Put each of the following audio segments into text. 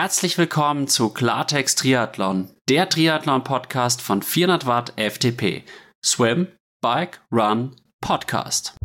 Herzlich willkommen zu Klartext Triathlon, der Triathlon-Podcast von 400 Watt FTP. Swim, Bike, Run, Podcast.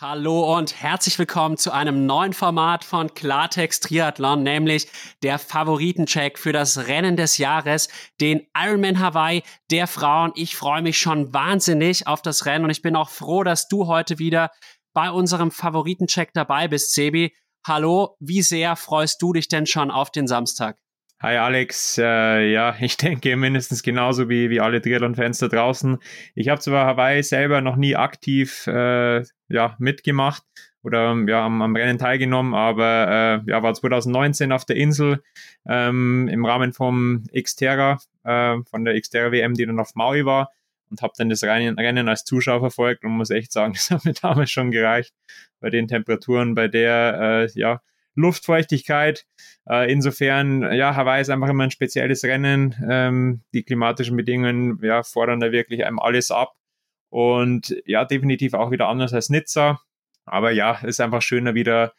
Hallo und herzlich willkommen zu einem neuen Format von Klartext Triathlon, nämlich der Favoritencheck für das Rennen des Jahres, den Ironman Hawaii der Frauen. Ich freue mich schon wahnsinnig auf das Rennen und ich bin auch froh, dass du heute wieder bei unserem Favoritencheck dabei bist, Sebi. Hallo, wie sehr freust du dich denn schon auf den Samstag? Hi Alex, äh, ja, ich denke mindestens genauso wie, wie alle Triathlon-Fans da draußen. Ich habe zwar Hawaii selber noch nie aktiv äh, ja, mitgemacht oder ja, am, am Rennen teilgenommen, aber äh, ja, war 2019 auf der Insel ähm, im Rahmen vom Xterra, äh, von der Xterra WM, die dann auf Maui war und habe dann das Rennen als Zuschauer verfolgt und muss echt sagen, das hat mir damals schon gereicht bei den Temperaturen, bei der äh, ja, Luftfeuchtigkeit. Äh, insofern, ja, Hawaii ist einfach immer ein spezielles Rennen. Ähm, die klimatischen Bedingungen ja, fordern da wirklich einem alles ab. Und ja, definitiv auch wieder anders als Nizza. Aber ja, ist einfach schöner wieder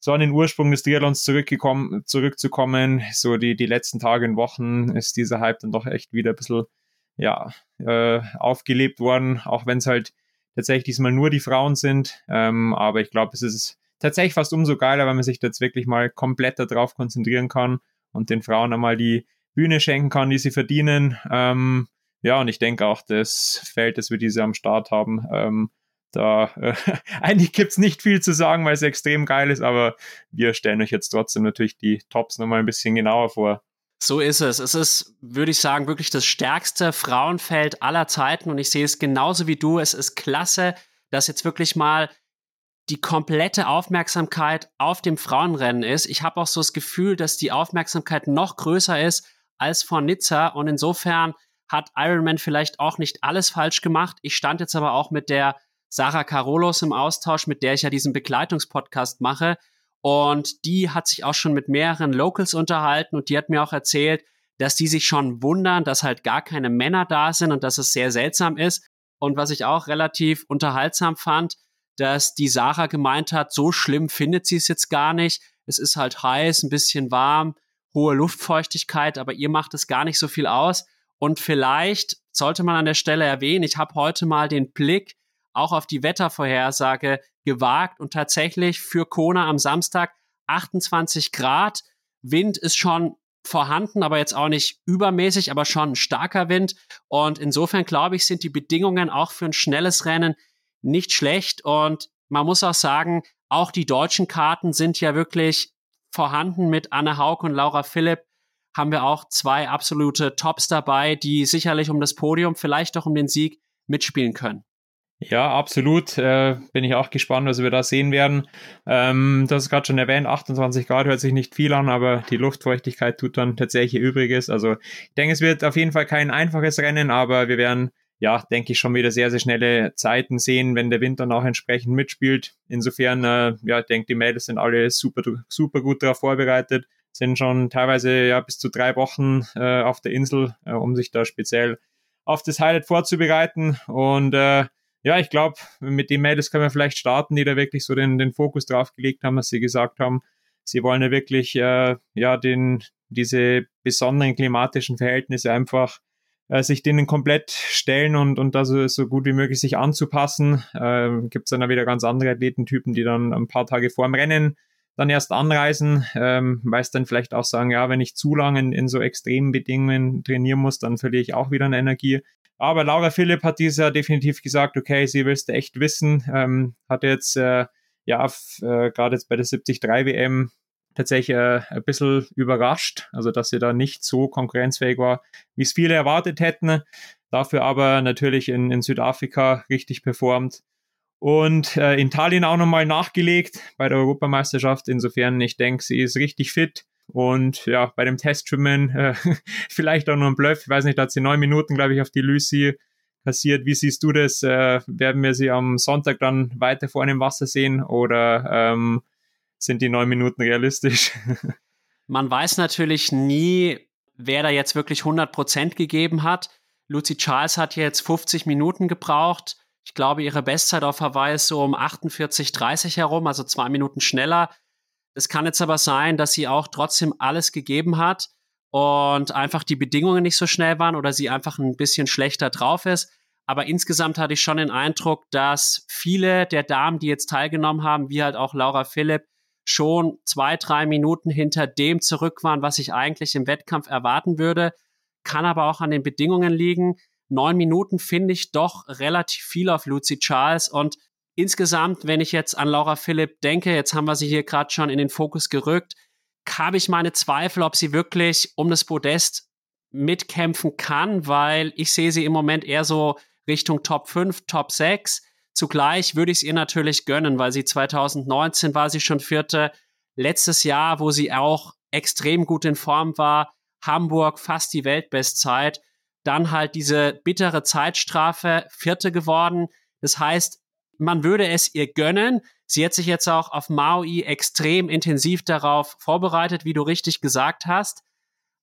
so an den Ursprung des Triathlons zurückgekommen, zurückzukommen. So die, die letzten Tage und Wochen ist dieser Hype dann doch echt wieder ein bisschen ja, äh, aufgelebt worden, auch wenn es halt tatsächlich diesmal nur die Frauen sind. Ähm, aber ich glaube, es ist tatsächlich fast umso geiler, wenn man sich jetzt wirklich mal komplett darauf konzentrieren kann und den Frauen einmal die Bühne schenken kann, die sie verdienen. Ähm, ja, und ich denke auch, das Feld, das wir diese am Start haben, ähm, da äh, eigentlich gibt's nicht viel zu sagen, weil es extrem geil ist, aber wir stellen euch jetzt trotzdem natürlich die Tops nochmal ein bisschen genauer vor. So ist es. Es ist, würde ich sagen, wirklich das stärkste Frauenfeld aller Zeiten und ich sehe es genauso wie du. Es ist klasse, dass jetzt wirklich mal die komplette Aufmerksamkeit auf dem Frauenrennen ist. Ich habe auch so das Gefühl, dass die Aufmerksamkeit noch größer ist als vor Nizza und insofern hat Ironman vielleicht auch nicht alles falsch gemacht. Ich stand jetzt aber auch mit der Sarah Carolos im Austausch, mit der ich ja diesen Begleitungspodcast mache und die hat sich auch schon mit mehreren Locals unterhalten und die hat mir auch erzählt, dass die sich schon wundern, dass halt gar keine Männer da sind und dass es sehr seltsam ist. Und was ich auch relativ unterhaltsam fand, dass die Sarah gemeint hat, so schlimm findet sie es jetzt gar nicht. Es ist halt heiß, ein bisschen warm, hohe Luftfeuchtigkeit, aber ihr macht es gar nicht so viel aus. Und vielleicht sollte man an der Stelle erwähnen, ich habe heute mal den Blick auch auf die Wettervorhersage gewagt und tatsächlich für Kona am Samstag 28 Grad. Wind ist schon vorhanden, aber jetzt auch nicht übermäßig, aber schon starker Wind. Und insofern glaube ich, sind die Bedingungen auch für ein schnelles Rennen nicht schlecht. Und man muss auch sagen, auch die deutschen Karten sind ja wirklich vorhanden mit Anne Haug und Laura Philipp. Haben wir auch zwei absolute Tops dabei, die sicherlich um das Podium, vielleicht auch um den Sieg mitspielen können. Ja, absolut. Äh, bin ich auch gespannt, was wir da sehen werden. Ähm, du hast gerade schon erwähnt, 28 Grad hört sich nicht viel an, aber die Luftfeuchtigkeit tut dann tatsächlich Übriges. Also ich denke, es wird auf jeden Fall kein einfaches Rennen, aber wir werden, ja, denke ich, schon wieder sehr, sehr schnelle Zeiten sehen, wenn der Wind dann auch entsprechend mitspielt. Insofern, äh, ja, ich denke, die Mädels sind alle super, super gut darauf vorbereitet, sind schon teilweise ja bis zu drei Wochen äh, auf der Insel, äh, um sich da speziell auf das Highlight vorzubereiten und äh, ja, ich glaube, mit den Mädels können wir vielleicht starten, die da wirklich so den, den Fokus drauf gelegt haben, dass sie gesagt haben, sie wollen ja wirklich äh, ja den diese besonderen klimatischen Verhältnisse einfach äh, sich denen komplett stellen und und da so, so gut wie möglich sich anzupassen. Äh, Gibt es dann auch wieder ganz andere Athletentypen, die dann ein paar Tage vor dem Rennen dann erst anreisen, ähm, weil es dann vielleicht auch sagen, ja, wenn ich zu lange in, in so extremen Bedingungen trainieren muss, dann verliere ich auch wieder eine Energie. Aber Laura Philipp hat dieses Jahr definitiv gesagt, okay, sie willst echt wissen. Ähm, hat jetzt, äh, ja, äh, gerade jetzt bei der 73 WM tatsächlich äh, ein bisschen überrascht, also dass sie da nicht so konkurrenzfähig war, wie es viele erwartet hätten. Dafür aber natürlich in, in Südafrika richtig performt. Und äh, in Tallinn auch nochmal nachgelegt bei der Europameisterschaft. Insofern, ich denke, sie ist richtig fit. Und ja, bei dem Testschwimmen äh, vielleicht auch nur ein Bluff. Ich weiß nicht, da hat sie neun Minuten, glaube ich, auf die Lucy kassiert. Wie siehst du das? Äh, werden wir sie am Sonntag dann weiter vorne im Wasser sehen oder ähm, sind die neun Minuten realistisch? Man weiß natürlich nie, wer da jetzt wirklich 100 Prozent gegeben hat. Lucy Charles hat jetzt 50 Minuten gebraucht. Ich glaube, ihre Bestzeit auf Hawaii ist so um 48,30 herum, also zwei Minuten schneller. Es kann jetzt aber sein, dass sie auch trotzdem alles gegeben hat und einfach die Bedingungen nicht so schnell waren oder sie einfach ein bisschen schlechter drauf ist. Aber insgesamt hatte ich schon den Eindruck, dass viele der Damen, die jetzt teilgenommen haben, wie halt auch Laura Philipp, schon zwei, drei Minuten hinter dem zurück waren, was ich eigentlich im Wettkampf erwarten würde. Kann aber auch an den Bedingungen liegen. Neun Minuten finde ich doch relativ viel auf Lucy Charles und insgesamt, wenn ich jetzt an Laura Philipp denke, jetzt haben wir sie hier gerade schon in den Fokus gerückt, habe ich meine Zweifel, ob sie wirklich um das Podest mitkämpfen kann, weil ich sehe sie im Moment eher so Richtung Top 5, Top 6. Zugleich würde ich es ihr natürlich gönnen, weil sie 2019 war sie schon vierte. Letztes Jahr, wo sie auch extrem gut in Form war, Hamburg fast die Weltbestzeit. Dann halt diese bittere Zeitstrafe, vierte geworden. Das heißt, man würde es ihr gönnen. Sie hat sich jetzt auch auf Maui extrem intensiv darauf vorbereitet, wie du richtig gesagt hast.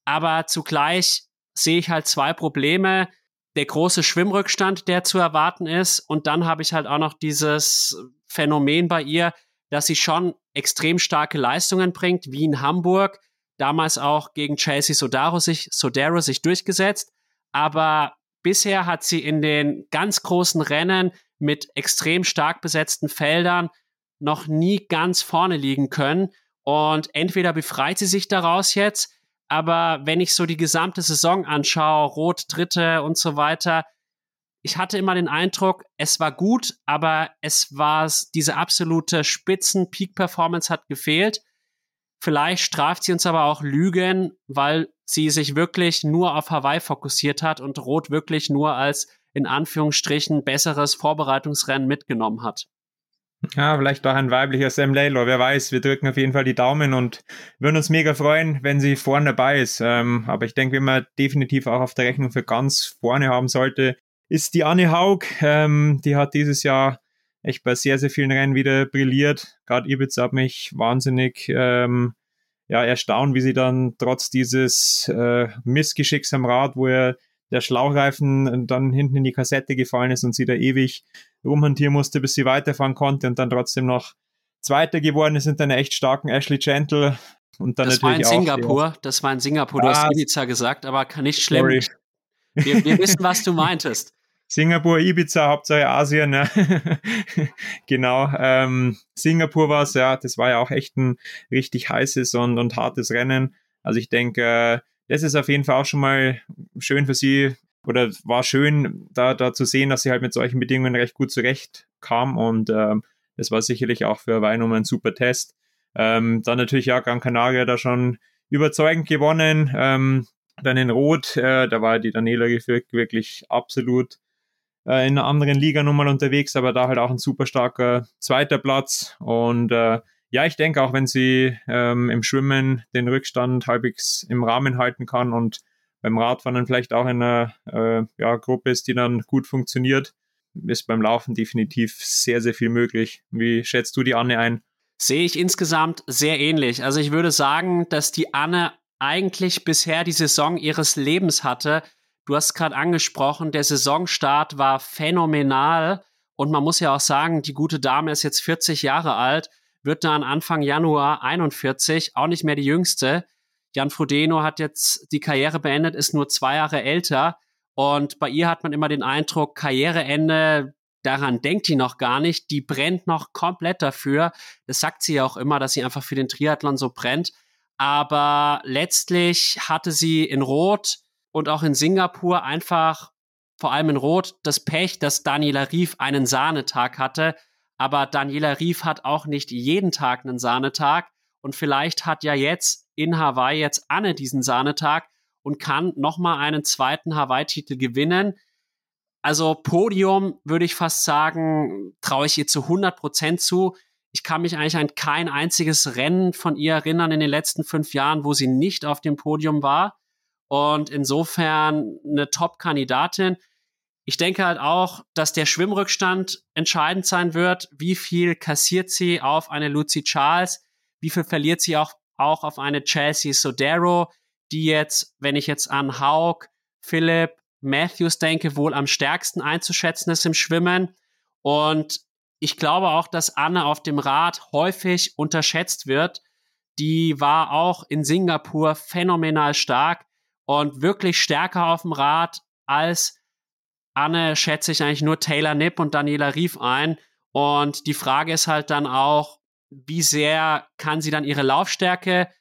Aber zugleich sehe ich halt zwei Probleme. Der große Schwimmrückstand, der zu erwarten ist. Und dann habe ich halt auch noch dieses Phänomen bei ihr, dass sie schon extrem starke Leistungen bringt, wie in Hamburg. Damals auch gegen Chelsea Sodaro sich, Sodaro sich durchgesetzt. Aber bisher hat sie in den ganz großen Rennen mit extrem stark besetzten Feldern noch nie ganz vorne liegen können. Und entweder befreit sie sich daraus jetzt, aber wenn ich so die gesamte Saison anschaue, Rot, Dritte und so weiter, ich hatte immer den Eindruck, es war gut, aber es war diese absolute Spitzen-Peak-Performance hat gefehlt. Vielleicht straft sie uns aber auch Lügen, weil sie sich wirklich nur auf Hawaii fokussiert hat und Rot wirklich nur als in Anführungsstrichen besseres Vorbereitungsrennen mitgenommen hat. Ja, vielleicht auch ein weiblicher Sam Laylor, wer weiß. Wir drücken auf jeden Fall die Daumen und würden uns mega freuen, wenn sie vorne dabei ist. Ähm, aber ich denke, wenn man definitiv auch auf der Rechnung für ganz vorne haben sollte, ist die Anne Haug. Ähm, die hat dieses Jahr echt bei sehr, sehr vielen Rennen wieder brilliert. Gerade Ibiza hat mich wahnsinnig ähm, ja, erstaunt, wie sie dann trotz dieses äh, Missgeschicks am Rad, wo er der Schlauchreifen dann hinten in die Kassette gefallen ist und sie da ewig rumhantieren musste, bis sie weiterfahren konnte und dann trotzdem noch Zweiter geworden ist hinter einer echt starken Ashley Gentle. Und dann das natürlich war in auch Singapur, die, das war in Singapur, du ah, hast Ibiza gesagt, aber kann nicht schlimm. Wir, wir wissen, was du meintest. Singapur, Ibiza, Hauptsache Asien, ne? genau. Ähm, Singapur war es, ja, das war ja auch echt ein richtig heißes und, und hartes Rennen. Also ich denke, äh, das ist auf jeden Fall auch schon mal schön für sie oder war schön, da, da zu sehen, dass sie halt mit solchen Bedingungen recht gut zurechtkam und ähm, das war sicherlich auch für Weinum ein super Test. Ähm, dann natürlich ja Gran Canaria da schon überzeugend gewonnen. Ähm, dann in Rot, äh, da war die Daniela wirklich absolut äh, in einer anderen Liga nochmal unterwegs, aber da halt auch ein super starker zweiter Platz. Und äh, ja, ich denke auch, wenn sie ähm, im Schwimmen den Rückstand halbwegs im Rahmen halten kann und beim Radfahren vielleicht auch in einer äh, ja, Gruppe ist, die dann gut funktioniert, ist beim Laufen definitiv sehr, sehr viel möglich. Wie schätzt du die Anne ein? Sehe ich insgesamt sehr ähnlich. Also ich würde sagen, dass die Anne eigentlich bisher die Saison ihres Lebens hatte. Du hast gerade angesprochen, der Saisonstart war phänomenal. Und man muss ja auch sagen, die gute Dame ist jetzt 40 Jahre alt, wird dann Anfang Januar 41, auch nicht mehr die jüngste. Jan Frodeno hat jetzt die Karriere beendet, ist nur zwei Jahre älter. Und bei ihr hat man immer den Eindruck, Karriereende, daran denkt die noch gar nicht. Die brennt noch komplett dafür. Das sagt sie ja auch immer, dass sie einfach für den Triathlon so brennt. Aber letztlich hatte sie in Rot und auch in Singapur einfach, vor allem in Rot, das Pech, dass Daniela Rief einen Sahnetag hatte. Aber Daniela Rief hat auch nicht jeden Tag einen Sahnetag. Und vielleicht hat ja jetzt in Hawaii jetzt Anne diesen Sahnetag und kann nochmal einen zweiten Hawaii-Titel gewinnen. Also Podium würde ich fast sagen, traue ich ihr zu 100 Prozent zu. Ich kann mich eigentlich an kein einziges Rennen von ihr erinnern in den letzten fünf Jahren, wo sie nicht auf dem Podium war. Und insofern eine Top-Kandidatin. Ich denke halt auch, dass der Schwimmrückstand entscheidend sein wird. Wie viel kassiert sie auf eine Lucy Charles? Wie viel verliert sie auch, auch auf eine Chelsea Sodero? die jetzt, wenn ich jetzt an Haug, Philipp, Matthews denke, wohl am stärksten einzuschätzen ist im Schwimmen. Und ich glaube auch, dass Anne auf dem Rad häufig unterschätzt wird. Die war auch in Singapur phänomenal stark und wirklich stärker auf dem Rad als Anne schätze ich eigentlich nur Taylor Nipp und Daniela Rief ein. Und die Frage ist halt dann auch, wie sehr kann sie dann ihre Laufstärke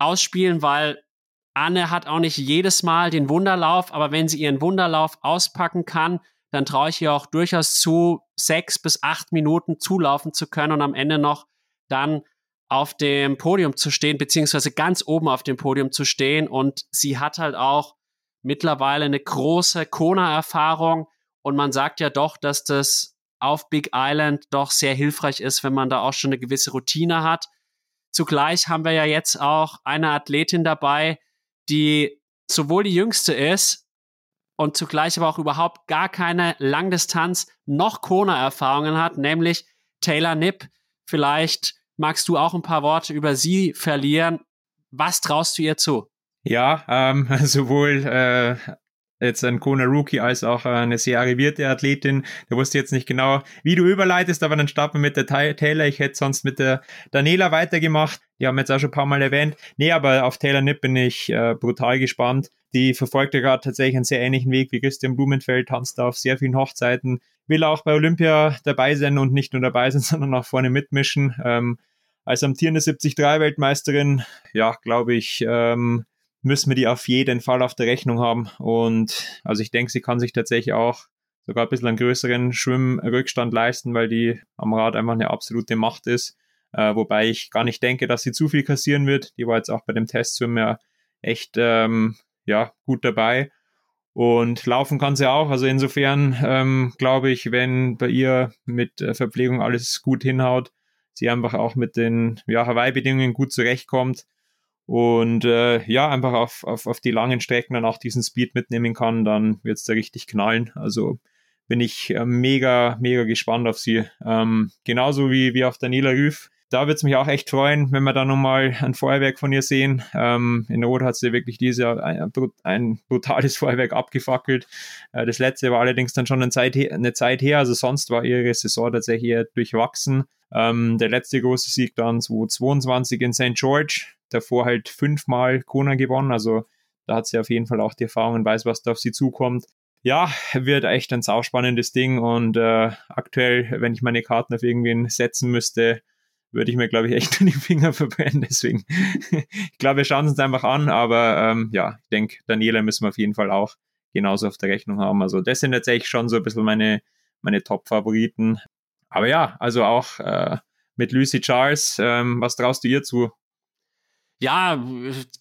ausspielen, weil Anne hat auch nicht jedes Mal den Wunderlauf, aber wenn sie ihren Wunderlauf auspacken kann, dann traue ich ihr auch durchaus zu, sechs bis acht Minuten zulaufen zu können und am Ende noch dann auf dem Podium zu stehen, beziehungsweise ganz oben auf dem Podium zu stehen. Und sie hat halt auch mittlerweile eine große Kona-Erfahrung. Und man sagt ja doch, dass das auf Big Island doch sehr hilfreich ist, wenn man da auch schon eine gewisse Routine hat. Zugleich haben wir ja jetzt auch eine Athletin dabei, die sowohl die jüngste ist und zugleich aber auch überhaupt gar keine Langdistanz noch Kona-Erfahrungen hat, nämlich Taylor Nipp. Vielleicht magst du auch ein paar Worte über sie verlieren. Was traust du ihr zu? Ja, ähm, sowohl äh, jetzt ein Kona Rookie als auch eine sehr arrivierte Athletin. Der wusste jetzt nicht genau, wie du überleitest, aber dann starten wir mit der Taylor. Ich hätte sonst mit der Daniela weitergemacht. Die haben wir jetzt auch schon ein paar Mal erwähnt. Nee, aber auf Taylor Nipp bin ich äh, brutal gespannt. Die verfolgt ja gerade tatsächlich einen sehr ähnlichen Weg wie Christian Blumenfeld, tanzt auf sehr vielen Hochzeiten, will auch bei Olympia dabei sein und nicht nur dabei sein, sondern auch vorne mitmischen. Ähm, als amtierende 73-Weltmeisterin, ja, glaube ich, ähm, müssen wir die auf jeden Fall auf der Rechnung haben. Und also ich denke, sie kann sich tatsächlich auch sogar ein bisschen einen größeren Schwimmrückstand leisten, weil die am Rad einfach eine absolute Macht ist. Äh, wobei ich gar nicht denke, dass sie zu viel kassieren wird. Die war jetzt auch bei dem Testswim ja echt ähm, ja, gut dabei. Und laufen kann sie auch. Also insofern ähm, glaube ich, wenn bei ihr mit Verpflegung alles gut hinhaut, sie einfach auch mit den ja, Hawaii-Bedingungen gut zurechtkommt, und äh, ja, einfach auf, auf, auf die langen Strecken dann auch diesen Speed mitnehmen kann, dann wird es da richtig knallen. Also bin ich äh, mega, mega gespannt auf sie. Ähm, genauso wie, wie auf Daniela Rüff. Da wird es mich auch echt freuen, wenn wir da nochmal ein Feuerwerk von ihr sehen. Ähm, in Rot hat sie wirklich dieses Jahr ein, ein, brutales Feuerwerk abgefackelt. Äh, das letzte war allerdings dann schon eine Zeit, eine Zeit her, also sonst war ihre Saison tatsächlich eher durchwachsen. Ähm, der letzte große Sieg dann 2022 in St. George davor halt fünfmal Kona gewonnen. Also da hat sie auf jeden Fall auch die Erfahrung und weiß, was da auf sie zukommt. Ja, wird echt ein sauspannendes Ding und äh, aktuell, wenn ich meine Karten auf irgendwen setzen müsste, würde ich mir, glaube ich, echt in die Finger verbrennen. Deswegen, ich glaube, wir schauen es uns einfach an, aber ähm, ja, ich denke, Daniela müssen wir auf jeden Fall auch genauso auf der Rechnung haben. Also das sind tatsächlich schon so ein bisschen meine, meine Top-Favoriten. Aber ja, also auch äh, mit Lucy Charles, ähm, was traust du ihr zu? Ja,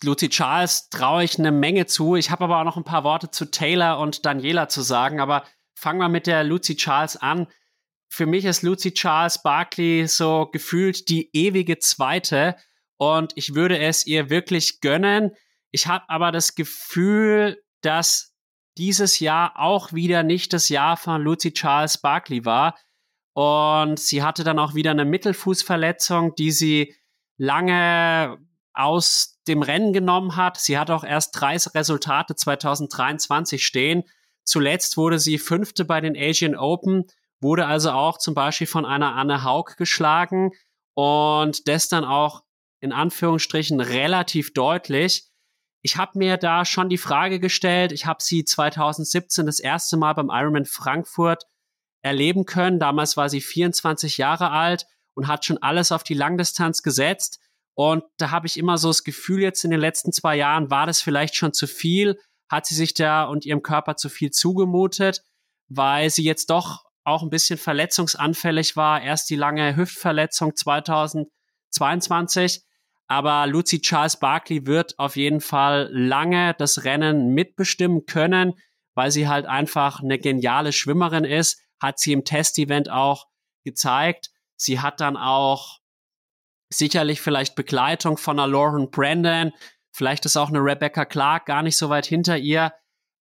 Lucy Charles traue ich eine Menge zu. Ich habe aber auch noch ein paar Worte zu Taylor und Daniela zu sagen. Aber fangen wir mit der Lucy Charles an. Für mich ist Lucy Charles Barkley so gefühlt die ewige Zweite und ich würde es ihr wirklich gönnen. Ich habe aber das Gefühl, dass dieses Jahr auch wieder nicht das Jahr von Lucy Charles Barkley war. Und sie hatte dann auch wieder eine Mittelfußverletzung, die sie lange aus dem Rennen genommen hat. Sie hat auch erst drei Resultate 2023 stehen. Zuletzt wurde sie Fünfte bei den Asian Open, wurde also auch zum Beispiel von einer Anne Haug geschlagen und das dann auch in Anführungsstrichen relativ deutlich. Ich habe mir da schon die Frage gestellt, ich habe sie 2017 das erste Mal beim Ironman Frankfurt erleben können. Damals war sie 24 Jahre alt und hat schon alles auf die Langdistanz gesetzt. Und da habe ich immer so das Gefühl, jetzt in den letzten zwei Jahren war das vielleicht schon zu viel, hat sie sich da und ihrem Körper zu viel zugemutet, weil sie jetzt doch auch ein bisschen verletzungsanfällig war. Erst die lange Hüftverletzung 2022. Aber Lucy Charles Barkley wird auf jeden Fall lange das Rennen mitbestimmen können, weil sie halt einfach eine geniale Schwimmerin ist, hat sie im Testevent auch gezeigt. Sie hat dann auch sicherlich vielleicht Begleitung von einer Lauren Brandon, vielleicht ist auch eine Rebecca Clark gar nicht so weit hinter ihr,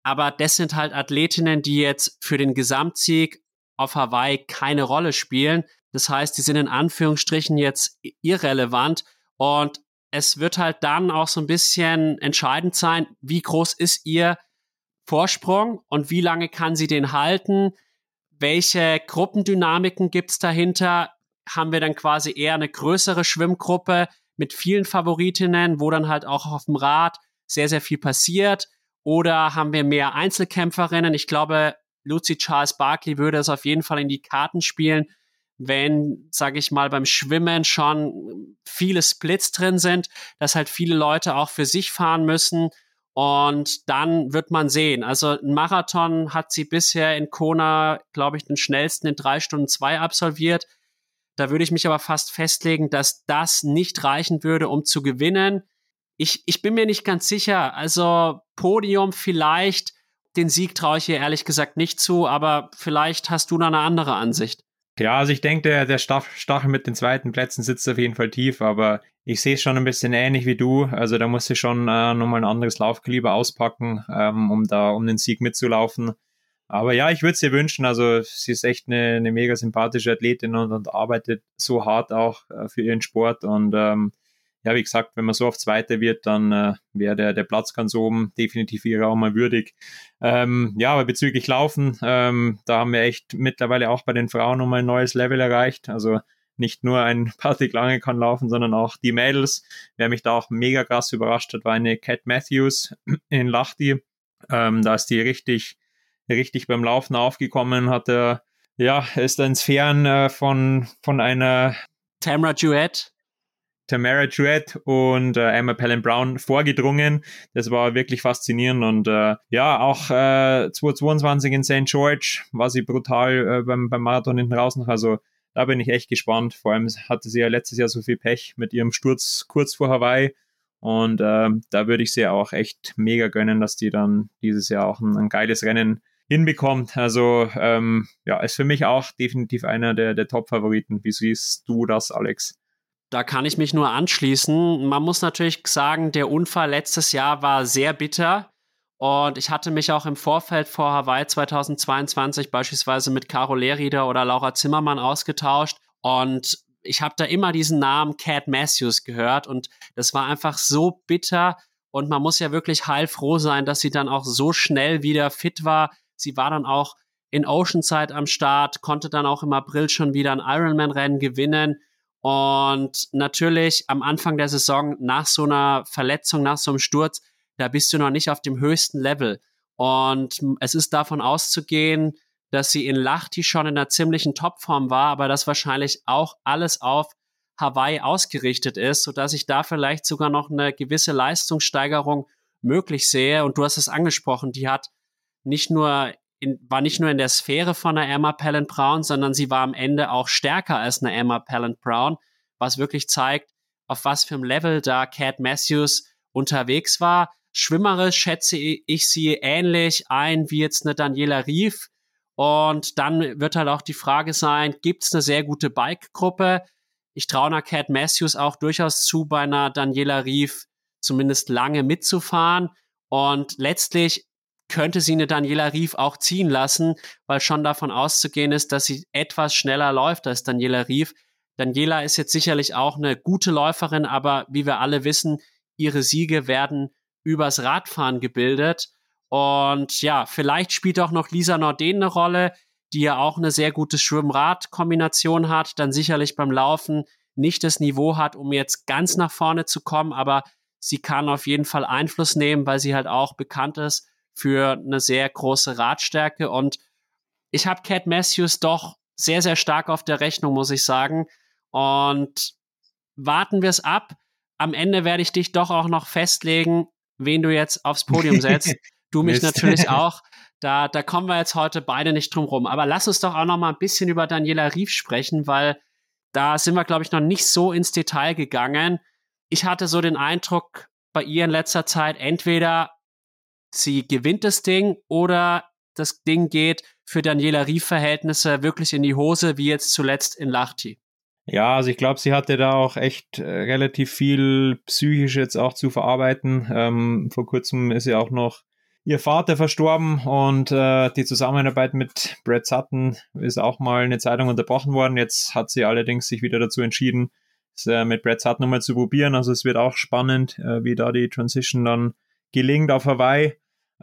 aber das sind halt Athletinnen, die jetzt für den Gesamtsieg auf Hawaii keine Rolle spielen. Das heißt, die sind in Anführungsstrichen jetzt irrelevant und es wird halt dann auch so ein bisschen entscheidend sein, wie groß ist ihr Vorsprung und wie lange kann sie den halten? Welche Gruppendynamiken gibt's dahinter? Haben wir dann quasi eher eine größere Schwimmgruppe mit vielen Favoritinnen, wo dann halt auch auf dem Rad sehr, sehr viel passiert? Oder haben wir mehr Einzelkämpferinnen? Ich glaube, Lucy Charles Barkley würde es auf jeden Fall in die Karten spielen, wenn, sage ich mal, beim Schwimmen schon viele Splits drin sind, dass halt viele Leute auch für sich fahren müssen. Und dann wird man sehen. Also ein Marathon hat sie bisher in Kona, glaube ich, den schnellsten in drei Stunden zwei absolviert. Da würde ich mich aber fast festlegen, dass das nicht reichen würde, um zu gewinnen. Ich, ich bin mir nicht ganz sicher. Also Podium vielleicht, den Sieg traue ich ihr ehrlich gesagt nicht zu, aber vielleicht hast du da eine andere Ansicht. Ja, also ich denke, der, der Stachel mit den zweiten Plätzen sitzt auf jeden Fall tief, aber ich sehe es schon ein bisschen ähnlich wie du. Also da muss sie schon äh, nochmal ein anderes Laufkaliber auspacken, ähm, um da um den Sieg mitzulaufen. Aber ja, ich würde es ihr wünschen. Also sie ist echt eine, eine mega sympathische Athletin und, und arbeitet so hart auch äh, für ihren Sport. Und ähm, ja, wie gesagt, wenn man so auf Zweite wird, dann äh, wäre der, der Platz ganz oben definitiv ihrer auch mal würdig. Ähm, ja, aber bezüglich Laufen, ähm, da haben wir echt mittlerweile auch bei den Frauen nochmal ein neues Level erreicht. Also nicht nur ein Patrick Lange kann laufen, sondern auch die Mädels. Wer mich da auch mega krass überrascht hat, war eine Cat Matthews in Lachti. Ähm, da ist die richtig, richtig beim Laufen aufgekommen, hat er, ja, ist ins Fern äh, von, von einer Tamara Duett Tamara Jewett und äh, Emma Pellen Brown vorgedrungen. Das war wirklich faszinierend und äh, ja, auch äh, 2022 in St. George war sie brutal äh, beim, beim Marathon hinten raus noch. Also da bin ich echt gespannt. Vor allem hatte sie ja letztes Jahr so viel Pech mit ihrem Sturz kurz vor Hawaii. Und äh, da würde ich sie auch echt mega gönnen, dass die dann dieses Jahr auch ein, ein geiles Rennen hinbekommt. Also ähm, ja, ist für mich auch definitiv einer der, der Top-Favoriten. Wie siehst du das, Alex? Da kann ich mich nur anschließen. Man muss natürlich sagen, der Unfall letztes Jahr war sehr bitter. Und ich hatte mich auch im Vorfeld vor Hawaii 2022 beispielsweise mit Caro Lehrrieder oder Laura Zimmermann ausgetauscht. Und ich habe da immer diesen Namen Cat Matthews gehört. Und das war einfach so bitter. Und man muss ja wirklich heilfroh sein, dass sie dann auch so schnell wieder fit war. Sie war dann auch in Oceanside am Start, konnte dann auch im April schon wieder ein Ironman-Rennen gewinnen. Und natürlich am Anfang der Saison nach so einer Verletzung, nach so einem Sturz, da bist du noch nicht auf dem höchsten Level. Und es ist davon auszugehen, dass sie in Lachti schon in einer ziemlichen Topform war, aber dass wahrscheinlich auch alles auf Hawaii ausgerichtet ist, sodass ich da vielleicht sogar noch eine gewisse Leistungssteigerung möglich sehe. Und du hast es angesprochen, die hat nicht nur in, war nicht nur in der Sphäre von einer Emma Pallant Brown, sondern sie war am Ende auch stärker als eine Emma Pallant Brown, was wirklich zeigt, auf was für einem Level da Cat Matthews unterwegs war. Schwimmerisch schätze ich sie ähnlich ein wie jetzt eine Daniela Rief Und dann wird halt auch die Frage sein, gibt es eine sehr gute Bike-Gruppe? Ich traue einer Cat Matthews auch durchaus zu, bei einer Daniela Rief zumindest lange mitzufahren. Und letztlich könnte sie eine Daniela Rief auch ziehen lassen, weil schon davon auszugehen ist, dass sie etwas schneller läuft als Daniela Rief. Daniela ist jetzt sicherlich auch eine gute Läuferin, aber wie wir alle wissen, ihre Siege werden übers Radfahren gebildet. Und ja, vielleicht spielt auch noch Lisa Norden eine Rolle, die ja auch eine sehr gute Schwimm-Rad-Kombination hat, dann sicherlich beim Laufen nicht das Niveau hat, um jetzt ganz nach vorne zu kommen, aber sie kann auf jeden Fall Einfluss nehmen, weil sie halt auch bekannt ist für eine sehr große Radstärke. Und ich habe Cat Matthews doch sehr, sehr stark auf der Rechnung, muss ich sagen. Und warten wir es ab. Am Ende werde ich dich doch auch noch festlegen, wen du jetzt aufs Podium setzt. Du mich natürlich auch. Da, da kommen wir jetzt heute beide nicht drum rum. Aber lass uns doch auch noch mal ein bisschen über Daniela Rief sprechen, weil da sind wir, glaube ich, noch nicht so ins Detail gegangen. Ich hatte so den Eindruck bei ihr in letzter Zeit, entweder sie gewinnt das Ding oder das Ding geht für Daniela Rief-Verhältnisse wirklich in die Hose, wie jetzt zuletzt in Lachti. Ja, also ich glaube, sie hatte da auch echt äh, relativ viel psychisch jetzt auch zu verarbeiten. Ähm, vor kurzem ist sie auch noch ihr Vater verstorben und äh, die Zusammenarbeit mit Brad Sutton ist auch mal eine Zeitung unterbrochen worden. Jetzt hat sie allerdings sich wieder dazu entschieden, es äh, mit Brad Sutton nochmal zu probieren. Also es wird auch spannend, äh, wie da die Transition dann gelingt auf Hawaii.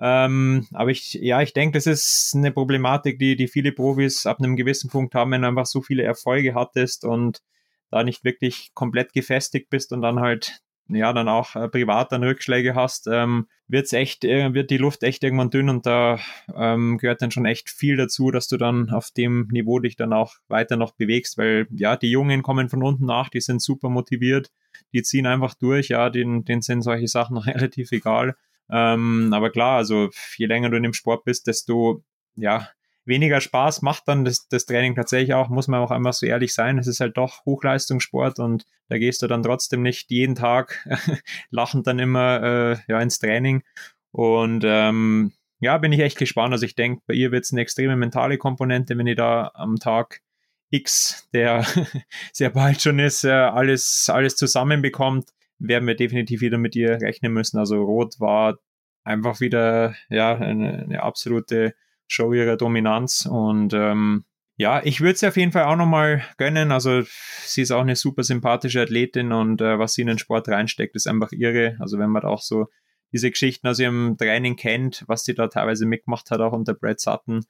Ähm, aber ich, ja, ich denke, das ist eine Problematik, die, die viele Profis ab einem gewissen Punkt haben, wenn du einfach so viele Erfolge hattest und da nicht wirklich komplett gefestigt bist und dann halt ja, dann auch äh, privat dann Rückschläge hast, ähm, wird's echt, äh, wird die Luft echt irgendwann dünn und da ähm, gehört dann schon echt viel dazu, dass du dann auf dem Niveau dich dann auch weiter noch bewegst, weil ja, die Jungen kommen von unten nach, die sind super motiviert, die ziehen einfach durch, ja, denen, denen sind solche Sachen relativ egal. Ähm, aber klar, also je länger du in dem Sport bist, desto ja, weniger Spaß macht dann das, das Training tatsächlich auch, muss man auch einfach so ehrlich sein. Es ist halt doch Hochleistungssport und da gehst du dann trotzdem nicht jeden Tag lachend dann immer äh, ja, ins Training. Und ähm, ja, bin ich echt gespannt. Also ich denke, bei ihr wird es eine extreme mentale Komponente, wenn ihr da am Tag X, der sehr bald schon ist, äh, alles, alles zusammenbekommt, werden wir definitiv wieder mit ihr rechnen müssen. Also Rot war einfach wieder ja eine, eine absolute Show ihrer Dominanz. Und ähm, ja, ich würde sie auf jeden Fall auch nochmal gönnen. Also sie ist auch eine super sympathische Athletin und äh, was sie in den Sport reinsteckt, ist einfach irre. Also wenn man auch so diese Geschichten aus ihrem Training kennt, was sie da teilweise mitgemacht hat, auch unter Brad Sutton,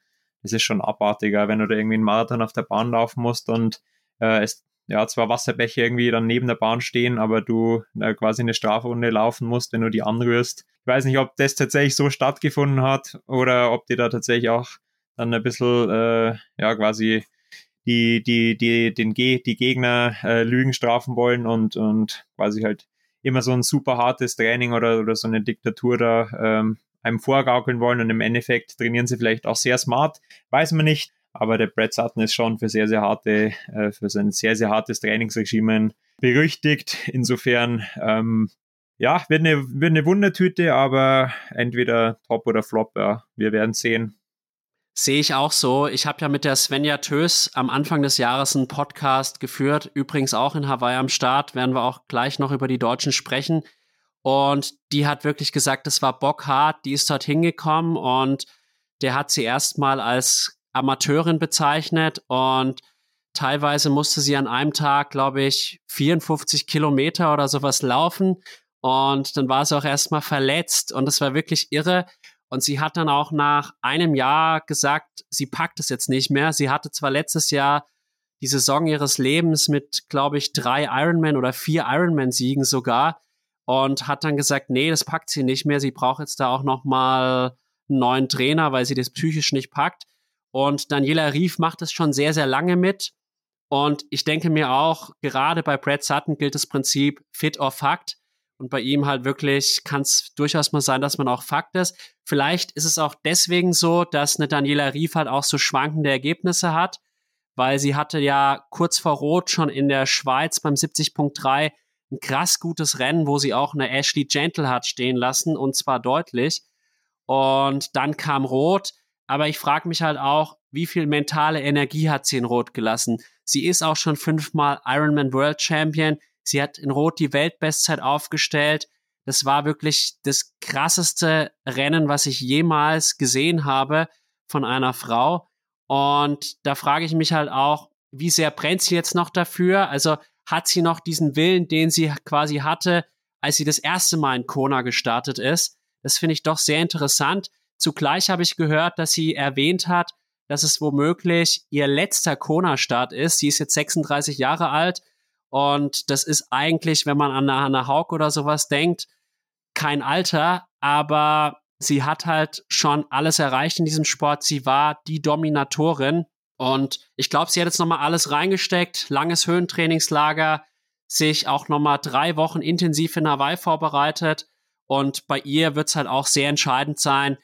das ist schon abartiger, wenn du da irgendwie einen Marathon auf der Bahn laufen musst und äh, es ja, zwar Wasserbäche irgendwie dann neben der Bahn stehen, aber du äh, quasi eine Strafrunde laufen musst, wenn du die anrührst. Ich weiß nicht, ob das tatsächlich so stattgefunden hat oder ob die da tatsächlich auch dann ein bisschen, äh, ja, quasi die, die, die, den Ge die Gegner äh, Lügen strafen wollen und, und quasi halt immer so ein super hartes Training oder, oder so eine Diktatur da ähm, einem vorgaukeln wollen und im Endeffekt trainieren sie vielleicht auch sehr smart, weiß man nicht. Aber der Brad Sutton ist schon für sehr, sehr harte, äh, für sein sehr, sehr hartes Trainingsregime berüchtigt. Insofern, ähm, ja, wird eine, wird eine Wundertüte, aber entweder Top oder Flop, ja. Wir werden sehen. Sehe ich auch so. Ich habe ja mit der Svenja Tös am Anfang des Jahres einen Podcast geführt, übrigens auch in Hawaii am Start, werden wir auch gleich noch über die Deutschen sprechen. Und die hat wirklich gesagt, es war bockhart, die ist dort hingekommen und der hat sie erstmal als Amateurin bezeichnet und teilweise musste sie an einem Tag, glaube ich, 54 Kilometer oder sowas laufen und dann war sie auch erstmal verletzt und es war wirklich irre. Und sie hat dann auch nach einem Jahr gesagt, sie packt es jetzt nicht mehr. Sie hatte zwar letztes Jahr die Saison ihres Lebens mit, glaube ich, drei Ironman oder vier Ironman-Siegen sogar und hat dann gesagt, nee, das packt sie nicht mehr. Sie braucht jetzt da auch noch mal einen neuen Trainer, weil sie das psychisch nicht packt. Und Daniela Rief macht es schon sehr, sehr lange mit. Und ich denke mir auch, gerade bei Brad Sutton gilt das Prinzip Fit or Fact. Und bei ihm halt wirklich kann es durchaus mal sein, dass man auch Fakt ist. Vielleicht ist es auch deswegen so, dass eine Daniela Rief halt auch so schwankende Ergebnisse hat, weil sie hatte ja kurz vor Rot schon in der Schweiz beim 70.3 ein krass gutes Rennen, wo sie auch eine Ashley Gentle hat stehen lassen und zwar deutlich. Und dann kam Rot aber ich frage mich halt auch, wie viel mentale Energie hat sie in Rot gelassen. Sie ist auch schon fünfmal Ironman World Champion. Sie hat in Rot die Weltbestzeit aufgestellt. Das war wirklich das krasseste Rennen, was ich jemals gesehen habe von einer Frau. Und da frage ich mich halt auch, wie sehr brennt sie jetzt noch dafür? Also hat sie noch diesen Willen, den sie quasi hatte, als sie das erste Mal in Kona gestartet ist? Das finde ich doch sehr interessant. Zugleich habe ich gehört, dass sie erwähnt hat, dass es womöglich ihr letzter Kona-Start ist. Sie ist jetzt 36 Jahre alt und das ist eigentlich, wenn man an Hannah Haug oder sowas denkt, kein Alter, aber sie hat halt schon alles erreicht in diesem Sport. Sie war die Dominatorin und ich glaube, sie hat jetzt nochmal alles reingesteckt. Langes Höhentrainingslager, sich auch nochmal drei Wochen intensiv in Hawaii vorbereitet. Und bei ihr wird es halt auch sehr entscheidend sein,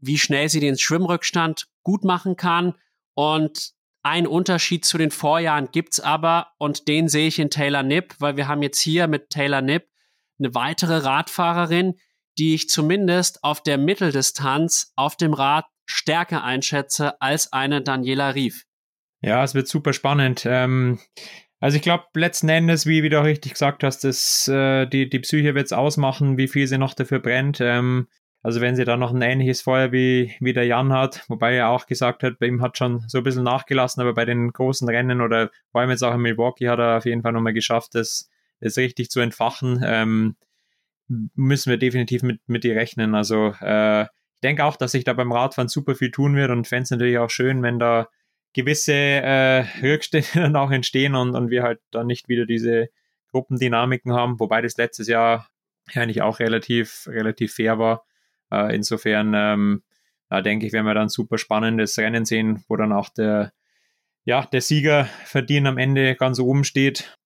wie schnell sie den Schwimmrückstand gut machen kann. Und ein Unterschied zu den Vorjahren gibt's aber, und den sehe ich in Taylor Nipp, weil wir haben jetzt hier mit Taylor Nipp eine weitere Radfahrerin, die ich zumindest auf der Mitteldistanz auf dem Rad stärker einschätze als eine Daniela Rief. Ja, es wird super spannend. Ähm, also ich glaube, letzten Endes, wie, wie du auch richtig gesagt hast, das, äh, die, die Psyche wird es ausmachen, wie viel sie noch dafür brennt. Ähm, also wenn sie da noch ein ähnliches Feuer wie, wie der Jan hat, wobei er auch gesagt hat, bei ihm hat schon so ein bisschen nachgelassen, aber bei den großen Rennen oder vor allem jetzt auch in Milwaukee hat er auf jeden Fall nochmal geschafft, das, das richtig zu entfachen. Ähm, müssen wir definitiv mit, mit ihr rechnen. Also äh, ich denke auch, dass sich da beim Radfahren super viel tun wird und fände es natürlich auch schön, wenn da gewisse äh, Rückstände dann auch entstehen und, und wir halt dann nicht wieder diese Gruppendynamiken haben, wobei das letztes Jahr eigentlich auch relativ, relativ fair war. Äh, insofern ähm, da denke ich, werden wir dann super spannendes Rennen sehen, wo dann auch der, ja, der Sieger verdient am Ende ganz oben steht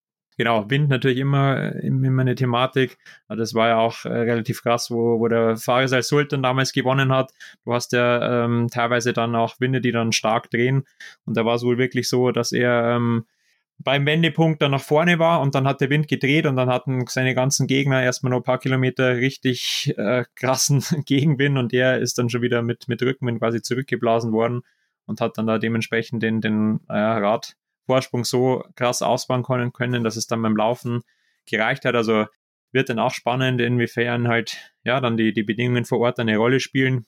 genau, Wind natürlich immer, immer eine Thematik. Das war ja auch äh, relativ krass, wo, wo der Fares als Sultan damals gewonnen hat. Du hast ja ähm, teilweise dann auch Winde, die dann stark drehen. Und da war es wohl wirklich so, dass er ähm, beim Wendepunkt dann nach vorne war und dann hat der Wind gedreht und dann hatten seine ganzen Gegner erstmal noch ein paar Kilometer richtig äh, krassen Gegenwind und der ist dann schon wieder mit, mit Rückenwind quasi zurückgeblasen worden und hat dann da dementsprechend den, den äh, Rad Vorsprung so krass ausbauen können, können, dass es dann beim Laufen gereicht hat. Also wird dann auch spannend, inwiefern halt, ja, dann die, die Bedingungen vor Ort eine Rolle spielen.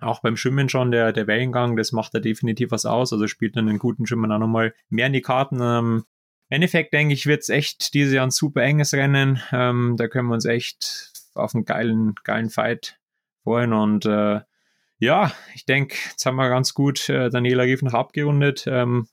Auch beim Schwimmen schon, der, der Wellengang, das macht da definitiv was aus. Also spielt dann einen guten Schwimmer auch nochmal mehr in die Karten. Ähm, Endeffekt, denke ich, wird es echt dieses Jahr ein super enges Rennen. Ähm, da können wir uns echt auf einen geilen, geilen Fight freuen. Und äh, ja, ich denke, jetzt haben wir ganz gut äh, Daniela Rief noch abgerundet. Ähm,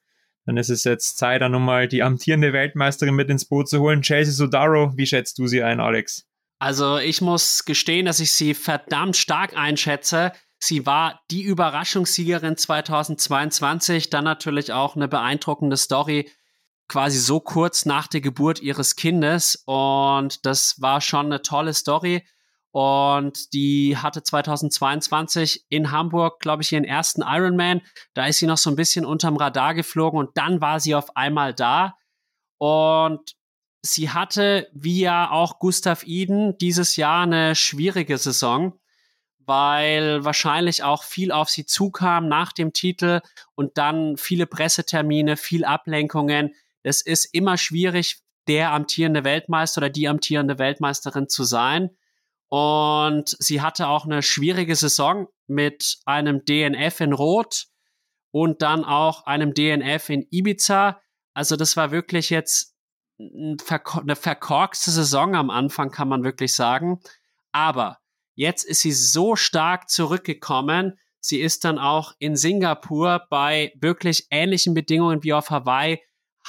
dann ist es jetzt Zeit, dann nochmal die amtierende Weltmeisterin mit ins Boot zu holen. Chelsea Sodaro, wie schätzt du sie ein, Alex? Also ich muss gestehen, dass ich sie verdammt stark einschätze. Sie war die Überraschungssiegerin 2022, dann natürlich auch eine beeindruckende Story, quasi so kurz nach der Geburt ihres Kindes. Und das war schon eine tolle Story. Und die hatte 2022 in Hamburg, glaube ich, ihren ersten Ironman. Da ist sie noch so ein bisschen unterm Radar geflogen und dann war sie auf einmal da. Und sie hatte, wie ja auch Gustav Iden, dieses Jahr eine schwierige Saison, weil wahrscheinlich auch viel auf sie zukam nach dem Titel und dann viele Pressetermine, viel Ablenkungen. Es ist immer schwierig, der amtierende Weltmeister oder die amtierende Weltmeisterin zu sein. Und sie hatte auch eine schwierige Saison mit einem DNF in Rot und dann auch einem DNF in Ibiza. Also das war wirklich jetzt eine verkorkste Saison am Anfang, kann man wirklich sagen. Aber jetzt ist sie so stark zurückgekommen. Sie ist dann auch in Singapur bei wirklich ähnlichen Bedingungen wie auf Hawaii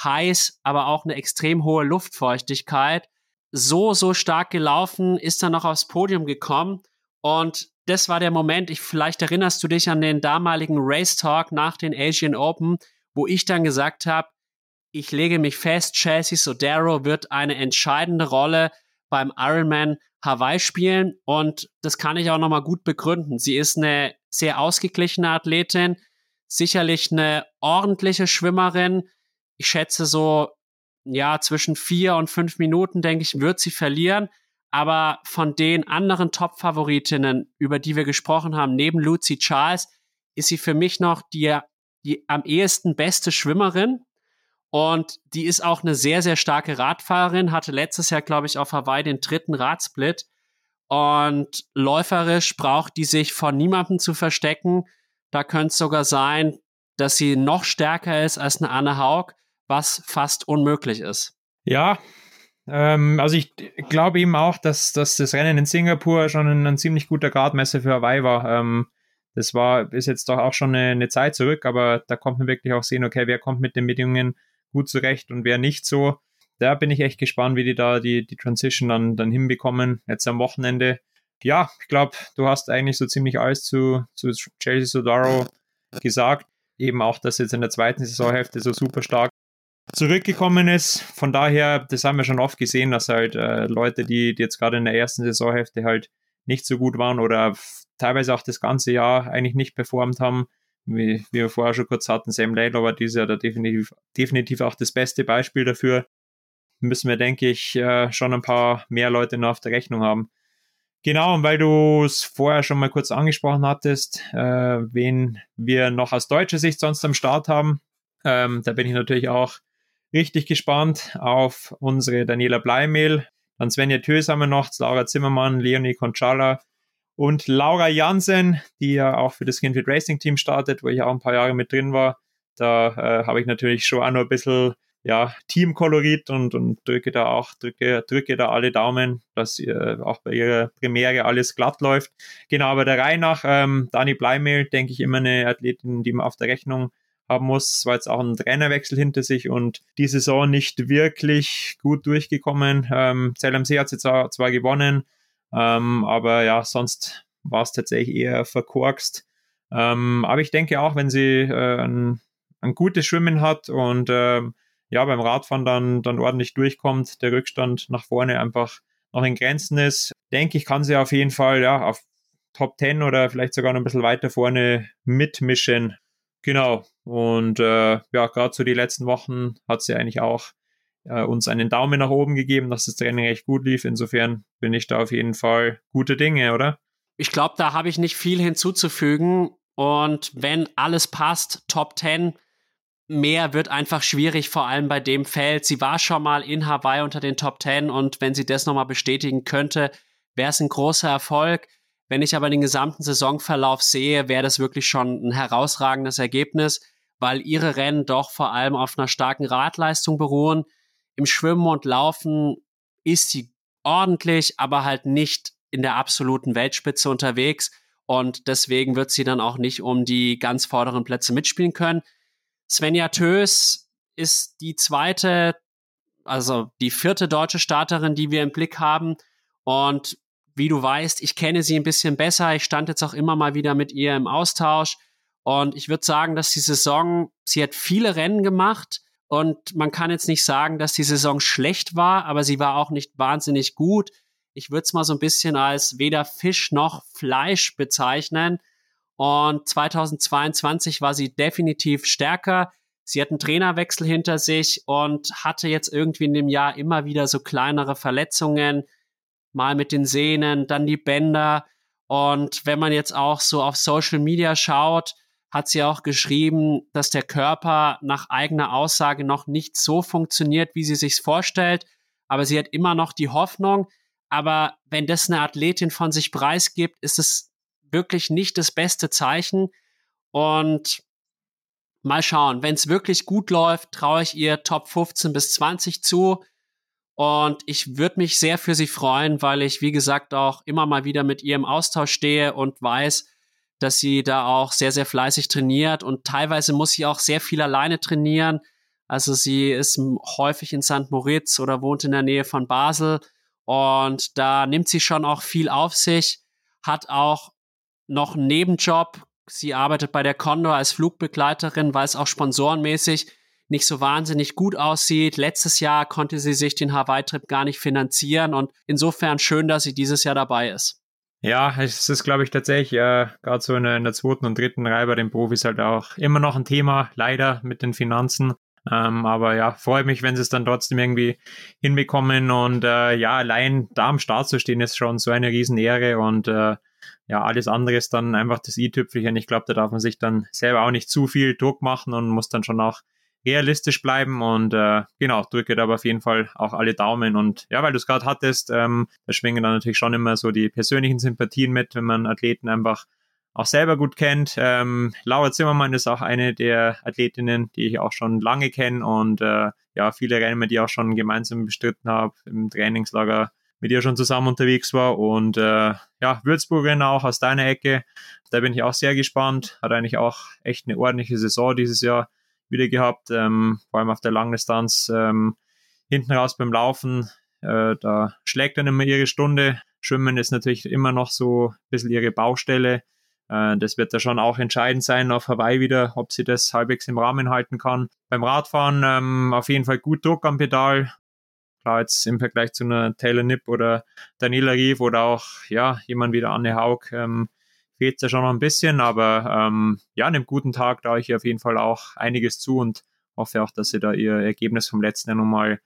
heiß, aber auch eine extrem hohe Luftfeuchtigkeit so, so stark gelaufen, ist dann noch aufs Podium gekommen und das war der Moment, ich, vielleicht erinnerst du dich an den damaligen Race Talk nach den Asian Open, wo ich dann gesagt habe, ich lege mich fest, Chelsea Sodaro wird eine entscheidende Rolle beim Ironman Hawaii spielen und das kann ich auch nochmal gut begründen. Sie ist eine sehr ausgeglichene Athletin, sicherlich eine ordentliche Schwimmerin. Ich schätze so ja, zwischen vier und fünf Minuten, denke ich, wird sie verlieren. Aber von den anderen Top-Favoritinnen, über die wir gesprochen haben, neben Lucy Charles, ist sie für mich noch die, die am ehesten beste Schwimmerin. Und die ist auch eine sehr, sehr starke Radfahrerin, hatte letztes Jahr, glaube ich, auf Hawaii den dritten Radsplit. Und läuferisch braucht die sich von niemandem zu verstecken. Da könnte es sogar sein, dass sie noch stärker ist als eine Anne Haug, was fast unmöglich ist. Ja, ähm, also ich glaube eben auch, dass, dass das Rennen in Singapur schon ein, ein ziemlich guter Gradmesser für Hawaii war. Ähm, das war, ist jetzt doch auch schon eine, eine, Zeit zurück, aber da kommt man wirklich auch sehen, okay, wer kommt mit den Bedingungen gut zurecht und wer nicht so. Da bin ich echt gespannt, wie die da die, die Transition dann, dann hinbekommen, jetzt am Wochenende. Ja, ich glaube, du hast eigentlich so ziemlich alles zu, zu Chelsea Sodaro gesagt. Eben auch, dass jetzt in der zweiten Saisonhälfte so super stark zurückgekommen ist. Von daher, das haben wir schon oft gesehen, dass halt äh, Leute, die, die jetzt gerade in der ersten Saisonhälfte halt nicht so gut waren oder teilweise auch das ganze Jahr eigentlich nicht performt haben, wie, wie wir vorher schon kurz hatten, Sam Laidlaw war dieses Jahr da definitiv, definitiv auch das beste Beispiel dafür. Müssen wir, denke ich, äh, schon ein paar mehr Leute noch auf der Rechnung haben. Genau, und weil du es vorher schon mal kurz angesprochen hattest, äh, wen wir noch aus deutscher Sicht sonst am Start haben, ähm, da bin ich natürlich auch richtig gespannt auf unsere Daniela Bleimehl. Dann Svenja Tös haben wir noch, Laura Zimmermann, Leonie Conchala und Laura Jansen, die ja auch für das Skinfit Racing Team startet, wo ich auch ein paar Jahre mit drin war. Da äh, habe ich natürlich schon auch noch ein bisschen ja, Teamkolorit und, und drücke da auch, drücke, drücke da alle Daumen, dass ihr auch bei ihrer Premiere alles glatt läuft. Genau, aber der Reihe nach, ähm, Dani Bleimehl, denke ich, immer eine Athletin, die man auf der Rechnung haben muss. Es war jetzt auch ein Trainerwechsel hinter sich und die Saison nicht wirklich gut durchgekommen. Ähm, Zell am See hat sie zwar, zwar gewonnen, ähm, aber ja, sonst war es tatsächlich eher verkorkst. Ähm, aber ich denke auch, wenn sie äh, ein, ein gutes Schwimmen hat und ähm, ja, beim Radfahren dann, dann ordentlich durchkommt, der Rückstand nach vorne einfach noch in Grenzen ist, denke ich, kann sie auf jeden Fall ja auf Top 10 oder vielleicht sogar noch ein bisschen weiter vorne mitmischen. Genau. Und äh, ja, gerade so die letzten Wochen hat sie eigentlich auch äh, uns einen Daumen nach oben gegeben, dass das Training echt gut lief. Insofern bin ich da auf jeden Fall gute Dinge, oder? Ich glaube, da habe ich nicht viel hinzuzufügen. Und wenn alles passt, Top 10, mehr wird einfach schwierig, vor allem bei dem Feld. Sie war schon mal in Hawaii unter den Top 10 und wenn sie das nochmal bestätigen könnte, wäre es ein großer Erfolg. Wenn ich aber den gesamten Saisonverlauf sehe, wäre das wirklich schon ein herausragendes Ergebnis, weil ihre Rennen doch vor allem auf einer starken Radleistung beruhen. Im Schwimmen und Laufen ist sie ordentlich, aber halt nicht in der absoluten Weltspitze unterwegs. Und deswegen wird sie dann auch nicht um die ganz vorderen Plätze mitspielen können. Svenja Tös ist die zweite, also die vierte deutsche Starterin, die wir im Blick haben. Und wie du weißt, ich kenne sie ein bisschen besser. Ich stand jetzt auch immer mal wieder mit ihr im Austausch. Und ich würde sagen, dass die Saison, sie hat viele Rennen gemacht. Und man kann jetzt nicht sagen, dass die Saison schlecht war, aber sie war auch nicht wahnsinnig gut. Ich würde es mal so ein bisschen als weder Fisch noch Fleisch bezeichnen. Und 2022 war sie definitiv stärker. Sie hat einen Trainerwechsel hinter sich und hatte jetzt irgendwie in dem Jahr immer wieder so kleinere Verletzungen mal mit den Sehnen, dann die Bänder. Und wenn man jetzt auch so auf Social Media schaut, hat sie auch geschrieben, dass der Körper nach eigener Aussage noch nicht so funktioniert, wie sie sich vorstellt. Aber sie hat immer noch die Hoffnung. Aber wenn das eine Athletin von sich preisgibt, ist es wirklich nicht das beste Zeichen. Und mal schauen, wenn es wirklich gut läuft, traue ich ihr Top 15 bis 20 zu. Und ich würde mich sehr für sie freuen, weil ich, wie gesagt, auch immer mal wieder mit ihr im Austausch stehe und weiß, dass sie da auch sehr, sehr fleißig trainiert und teilweise muss sie auch sehr viel alleine trainieren. Also sie ist häufig in St. Moritz oder wohnt in der Nähe von Basel und da nimmt sie schon auch viel auf sich, hat auch noch einen Nebenjob. Sie arbeitet bei der Condor als Flugbegleiterin, weil es auch sponsorenmäßig nicht so wahnsinnig gut aussieht. Letztes Jahr konnte sie sich den Hawaii-Trip gar nicht finanzieren und insofern schön, dass sie dieses Jahr dabei ist. Ja, es ist, glaube ich, tatsächlich äh, gerade so in der, in der, zweiten und dritten Reihe bei den Profis halt auch immer noch ein Thema, leider mit den Finanzen. Ähm, aber ja, freue mich, wenn sie es dann trotzdem irgendwie hinbekommen. Und äh, ja, allein da am Start zu stehen, ist schon so eine Riesenehre. Und äh, ja, alles andere ist dann einfach das i-Tüpfelchen. Ich glaube, da darf man sich dann selber auch nicht zu viel Druck machen und muss dann schon auch realistisch bleiben und äh, genau, drücke da aber auf jeden Fall auch alle Daumen und ja, weil du es gerade hattest, ähm, da schwingen dann natürlich schon immer so die persönlichen Sympathien mit, wenn man Athleten einfach auch selber gut kennt. Ähm, Laura Zimmermann ist auch eine der Athletinnen, die ich auch schon lange kenne und äh, ja, viele Rennen, die auch schon gemeinsam bestritten habe, im Trainingslager mit ihr schon zusammen unterwegs war und äh, ja, Würzburgerin auch aus deiner Ecke. Da bin ich auch sehr gespannt. Hat eigentlich auch echt eine ordentliche Saison dieses Jahr wieder gehabt, ähm, vor allem auf der Langdistanz. Ähm, hinten raus beim Laufen, äh, da schlägt dann immer ihre Stunde. Schwimmen ist natürlich immer noch so ein bisschen ihre Baustelle. Äh, das wird da schon auch entscheidend sein auf Hawaii wieder, ob sie das halbwegs im Rahmen halten kann. Beim Radfahren ähm, auf jeden Fall gut Druck am Pedal. Klar, jetzt im Vergleich zu einer Taylor Nipp oder Daniela Rief oder auch ja, jemand wie der Anne Haug ähm, fehlt ja schon noch ein bisschen, aber ähm, ja, an einem guten Tag traue ich auf jeden Fall auch einiges zu und hoffe auch, dass sie da ihr Ergebnis vom letzten Jahr nochmal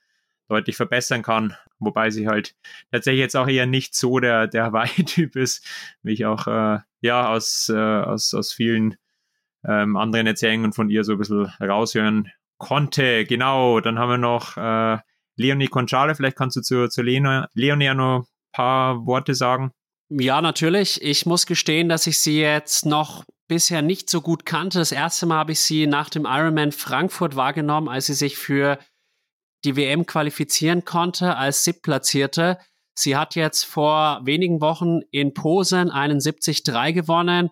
deutlich verbessern kann. Wobei sie halt tatsächlich jetzt auch eher nicht so der, der Hawaii-Typ ist, wie ich auch äh, ja aus, äh, aus, aus vielen ähm, anderen Erzählungen von ihr so ein bisschen raushören konnte. Genau, dann haben wir noch äh, Leonie Conchale. Vielleicht kannst du zu, zu Leonie, Leonie noch ein paar Worte sagen. Ja, natürlich. Ich muss gestehen, dass ich sie jetzt noch bisher nicht so gut kannte. Das erste Mal habe ich sie nach dem Ironman Frankfurt wahrgenommen, als sie sich für die WM qualifizieren konnte als SIP-Platzierte. Sie hat jetzt vor wenigen Wochen in Posen einen 70-3 gewonnen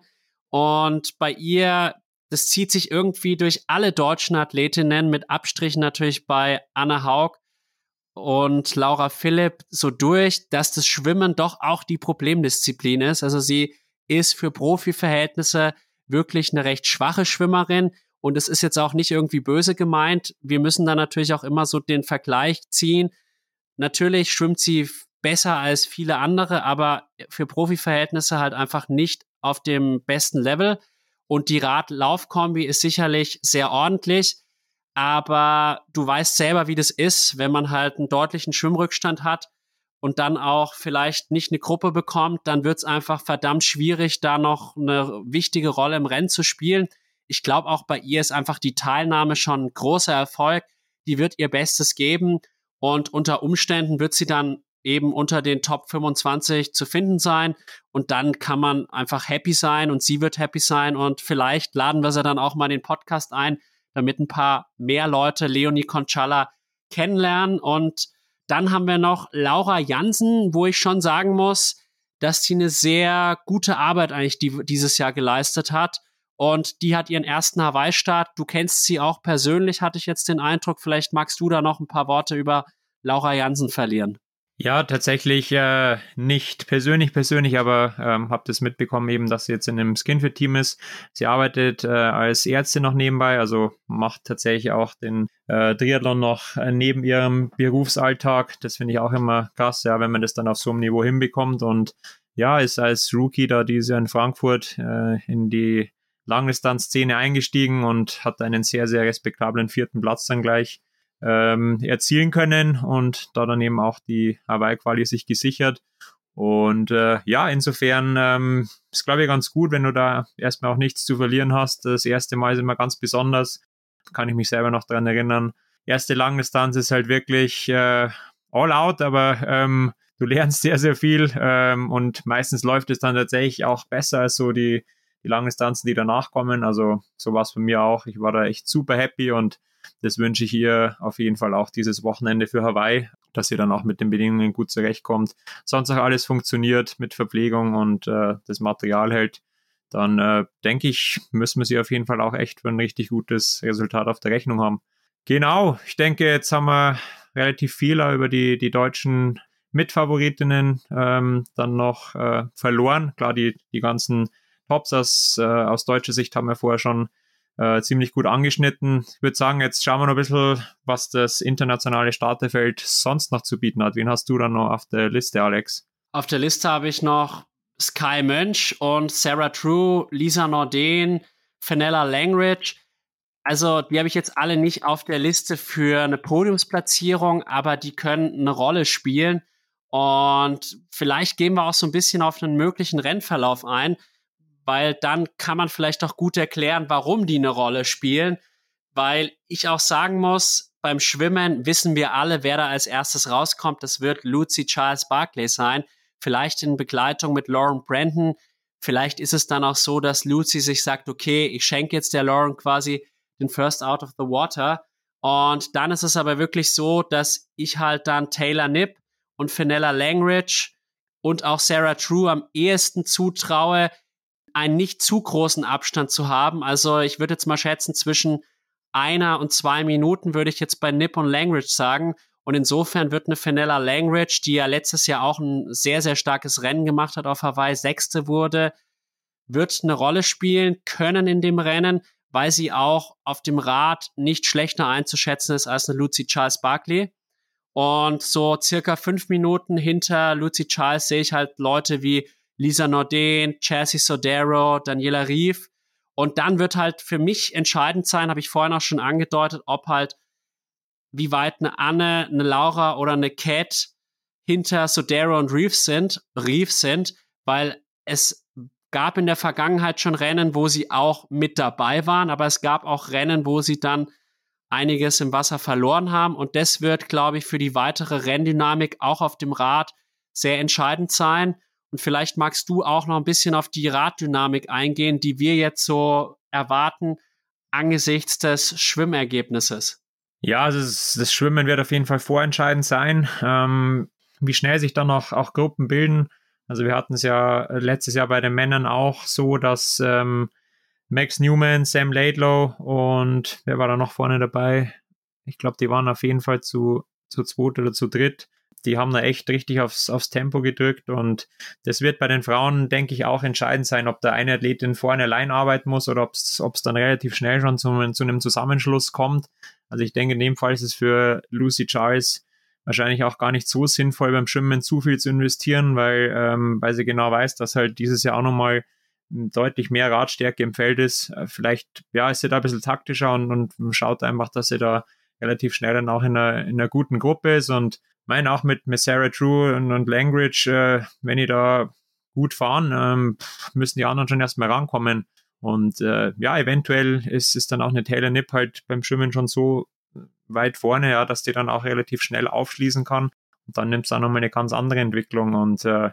und bei ihr, das zieht sich irgendwie durch alle deutschen Athletinnen mit Abstrichen natürlich bei Anna Haug, und Laura Philipp so durch, dass das Schwimmen doch auch die Problemdisziplin ist. Also sie ist für Profiverhältnisse wirklich eine recht schwache Schwimmerin und es ist jetzt auch nicht irgendwie böse gemeint. Wir müssen da natürlich auch immer so den Vergleich ziehen. Natürlich schwimmt sie besser als viele andere, aber für Profiverhältnisse halt einfach nicht auf dem besten Level. Und die Rad-Lauf-Kombi ist sicherlich sehr ordentlich aber du weißt selber, wie das ist, wenn man halt einen deutlichen Schwimmrückstand hat und dann auch vielleicht nicht eine Gruppe bekommt, dann wird es einfach verdammt schwierig, da noch eine wichtige Rolle im Rennen zu spielen. Ich glaube, auch bei ihr ist einfach die Teilnahme schon ein großer Erfolg. Die wird ihr Bestes geben und unter Umständen wird sie dann eben unter den Top 25 zu finden sein und dann kann man einfach happy sein und sie wird happy sein und vielleicht laden wir sie dann auch mal in den Podcast ein, damit ein paar mehr Leute Leonie Conchala kennenlernen. Und dann haben wir noch Laura Jansen, wo ich schon sagen muss, dass sie eine sehr gute Arbeit eigentlich die, dieses Jahr geleistet hat. Und die hat ihren ersten Hawaii-Start. Du kennst sie auch persönlich, hatte ich jetzt den Eindruck. Vielleicht magst du da noch ein paar Worte über Laura Jansen verlieren. Ja, tatsächlich äh, nicht persönlich persönlich, aber ähm, habe das mitbekommen eben, dass sie jetzt in einem Skinfit-Team ist. Sie arbeitet äh, als Ärztin noch nebenbei, also macht tatsächlich auch den äh, Triathlon noch äh, neben ihrem Berufsalltag. Das finde ich auch immer krass, ja, wenn man das dann auf so einem Niveau hinbekommt und ja, ist als Rookie da dieses Jahr in Frankfurt äh, in die Langdistanz-Szene eingestiegen und hat einen sehr, sehr respektablen vierten Platz dann gleich ähm, erzielen können und da dann eben auch die Hawaii-Quali sich gesichert. Und äh, ja, insofern ähm, ist, glaube ich, ganz gut, wenn du da erstmal auch nichts zu verlieren hast. Das erste Mal ist immer ganz besonders. Kann ich mich selber noch dran erinnern. Erste Langdistanz ist halt wirklich äh, all out, aber ähm, du lernst sehr, sehr viel ähm, und meistens läuft es dann tatsächlich auch besser als so die, die Langdistanzen, die danach kommen. Also so war es bei mir auch. Ich war da echt super happy und das wünsche ich ihr auf jeden Fall auch dieses Wochenende für Hawaii, dass sie dann auch mit den Bedingungen gut zurechtkommt. Sonst auch alles funktioniert mit Verpflegung und äh, das Material hält. Dann äh, denke ich, müssen wir sie auf jeden Fall auch echt für ein richtig gutes Resultat auf der Rechnung haben. Genau, ich denke, jetzt haben wir relativ viel über die, die deutschen Mitfavoritinnen ähm, dann noch äh, verloren. Klar, die, die ganzen Tops aus, äh, aus deutscher Sicht haben wir vorher schon äh, ziemlich gut angeschnitten. Ich würde sagen, jetzt schauen wir noch ein bisschen, was das internationale Starterfeld sonst noch zu bieten hat. Wen hast du dann noch auf der Liste, Alex? Auf der Liste habe ich noch Sky Mönch und Sarah True, Lisa Norden, Fenella Langridge. Also, die habe ich jetzt alle nicht auf der Liste für eine Podiumsplatzierung, aber die können eine Rolle spielen. Und vielleicht gehen wir auch so ein bisschen auf einen möglichen Rennverlauf ein, weil dann kann man vielleicht auch gut erklären, warum die eine Rolle spielen. Weil ich auch sagen muss, beim Schwimmen wissen wir alle, wer da als erstes rauskommt. Das wird Lucy Charles Barclay sein. Vielleicht in Begleitung mit Lauren Brandon. Vielleicht ist es dann auch so, dass Lucy sich sagt, okay, ich schenke jetzt der Lauren quasi den First Out of the Water. Und dann ist es aber wirklich so, dass ich halt dann Taylor Nipp und Fenella Langridge und auch Sarah True am ehesten zutraue, einen nicht zu großen Abstand zu haben. Also ich würde jetzt mal schätzen, zwischen einer und zwei Minuten würde ich jetzt bei Nip und Langridge sagen. Und insofern wird eine Fenella Langridge, die ja letztes Jahr auch ein sehr, sehr starkes Rennen gemacht hat auf Hawaii, Sechste wurde, wird eine Rolle spielen können in dem Rennen, weil sie auch auf dem Rad nicht schlechter einzuschätzen ist als eine Lucy Charles Barkley. Und so circa fünf Minuten hinter Lucy Charles sehe ich halt Leute wie Lisa Norden, Chassis Sodero, Daniela Rief. Und dann wird halt für mich entscheidend sein, habe ich vorhin auch schon angedeutet, ob halt, wie weit eine Anne, eine Laura oder eine Cat hinter Sodero und Reef sind, Reef sind, weil es gab in der Vergangenheit schon Rennen, wo sie auch mit dabei waren, aber es gab auch Rennen, wo sie dann einiges im Wasser verloren haben. Und das wird, glaube ich, für die weitere Renndynamik auch auf dem Rad sehr entscheidend sein. Und vielleicht magst du auch noch ein bisschen auf die Raddynamik eingehen, die wir jetzt so erwarten angesichts des Schwimmergebnisses. Ja, also das, Schwimmen wird auf jeden Fall vorentscheidend sein. Ähm, wie schnell sich dann auch, auch Gruppen bilden. Also wir hatten es ja letztes Jahr bei den Männern auch so, dass ähm, Max Newman, Sam Laidlow und wer war da noch vorne dabei? Ich glaube, die waren auf jeden Fall zu, zu zweit oder zu dritt. Die haben da echt richtig aufs, aufs Tempo gedrückt und das wird bei den Frauen, denke ich, auch entscheidend sein, ob der eine Athletin vorne allein arbeiten muss oder ob es dann relativ schnell schon zu, zu einem Zusammenschluss kommt. Also ich denke, in dem Fall ist es für Lucy Charles wahrscheinlich auch gar nicht so sinnvoll, beim Schwimmen zu viel zu investieren, weil, ähm, weil sie genau weiß, dass halt dieses Jahr auch nochmal deutlich mehr Radstärke im Feld ist. Äh, vielleicht, ja, ist sie da ein bisschen taktischer und, und schaut einfach, dass sie da relativ schnell dann auch in einer, in einer guten Gruppe ist und meine auch mit, Sarah True und, und Langridge, äh, wenn die da gut fahren, ähm, müssen die anderen schon erstmal rankommen. Und äh, ja, eventuell ist, ist dann auch eine Taylor Nipp halt beim Schwimmen schon so weit vorne, ja, dass die dann auch relativ schnell aufschließen kann. Und dann nimmt es auch nochmal eine ganz andere Entwicklung. Und äh,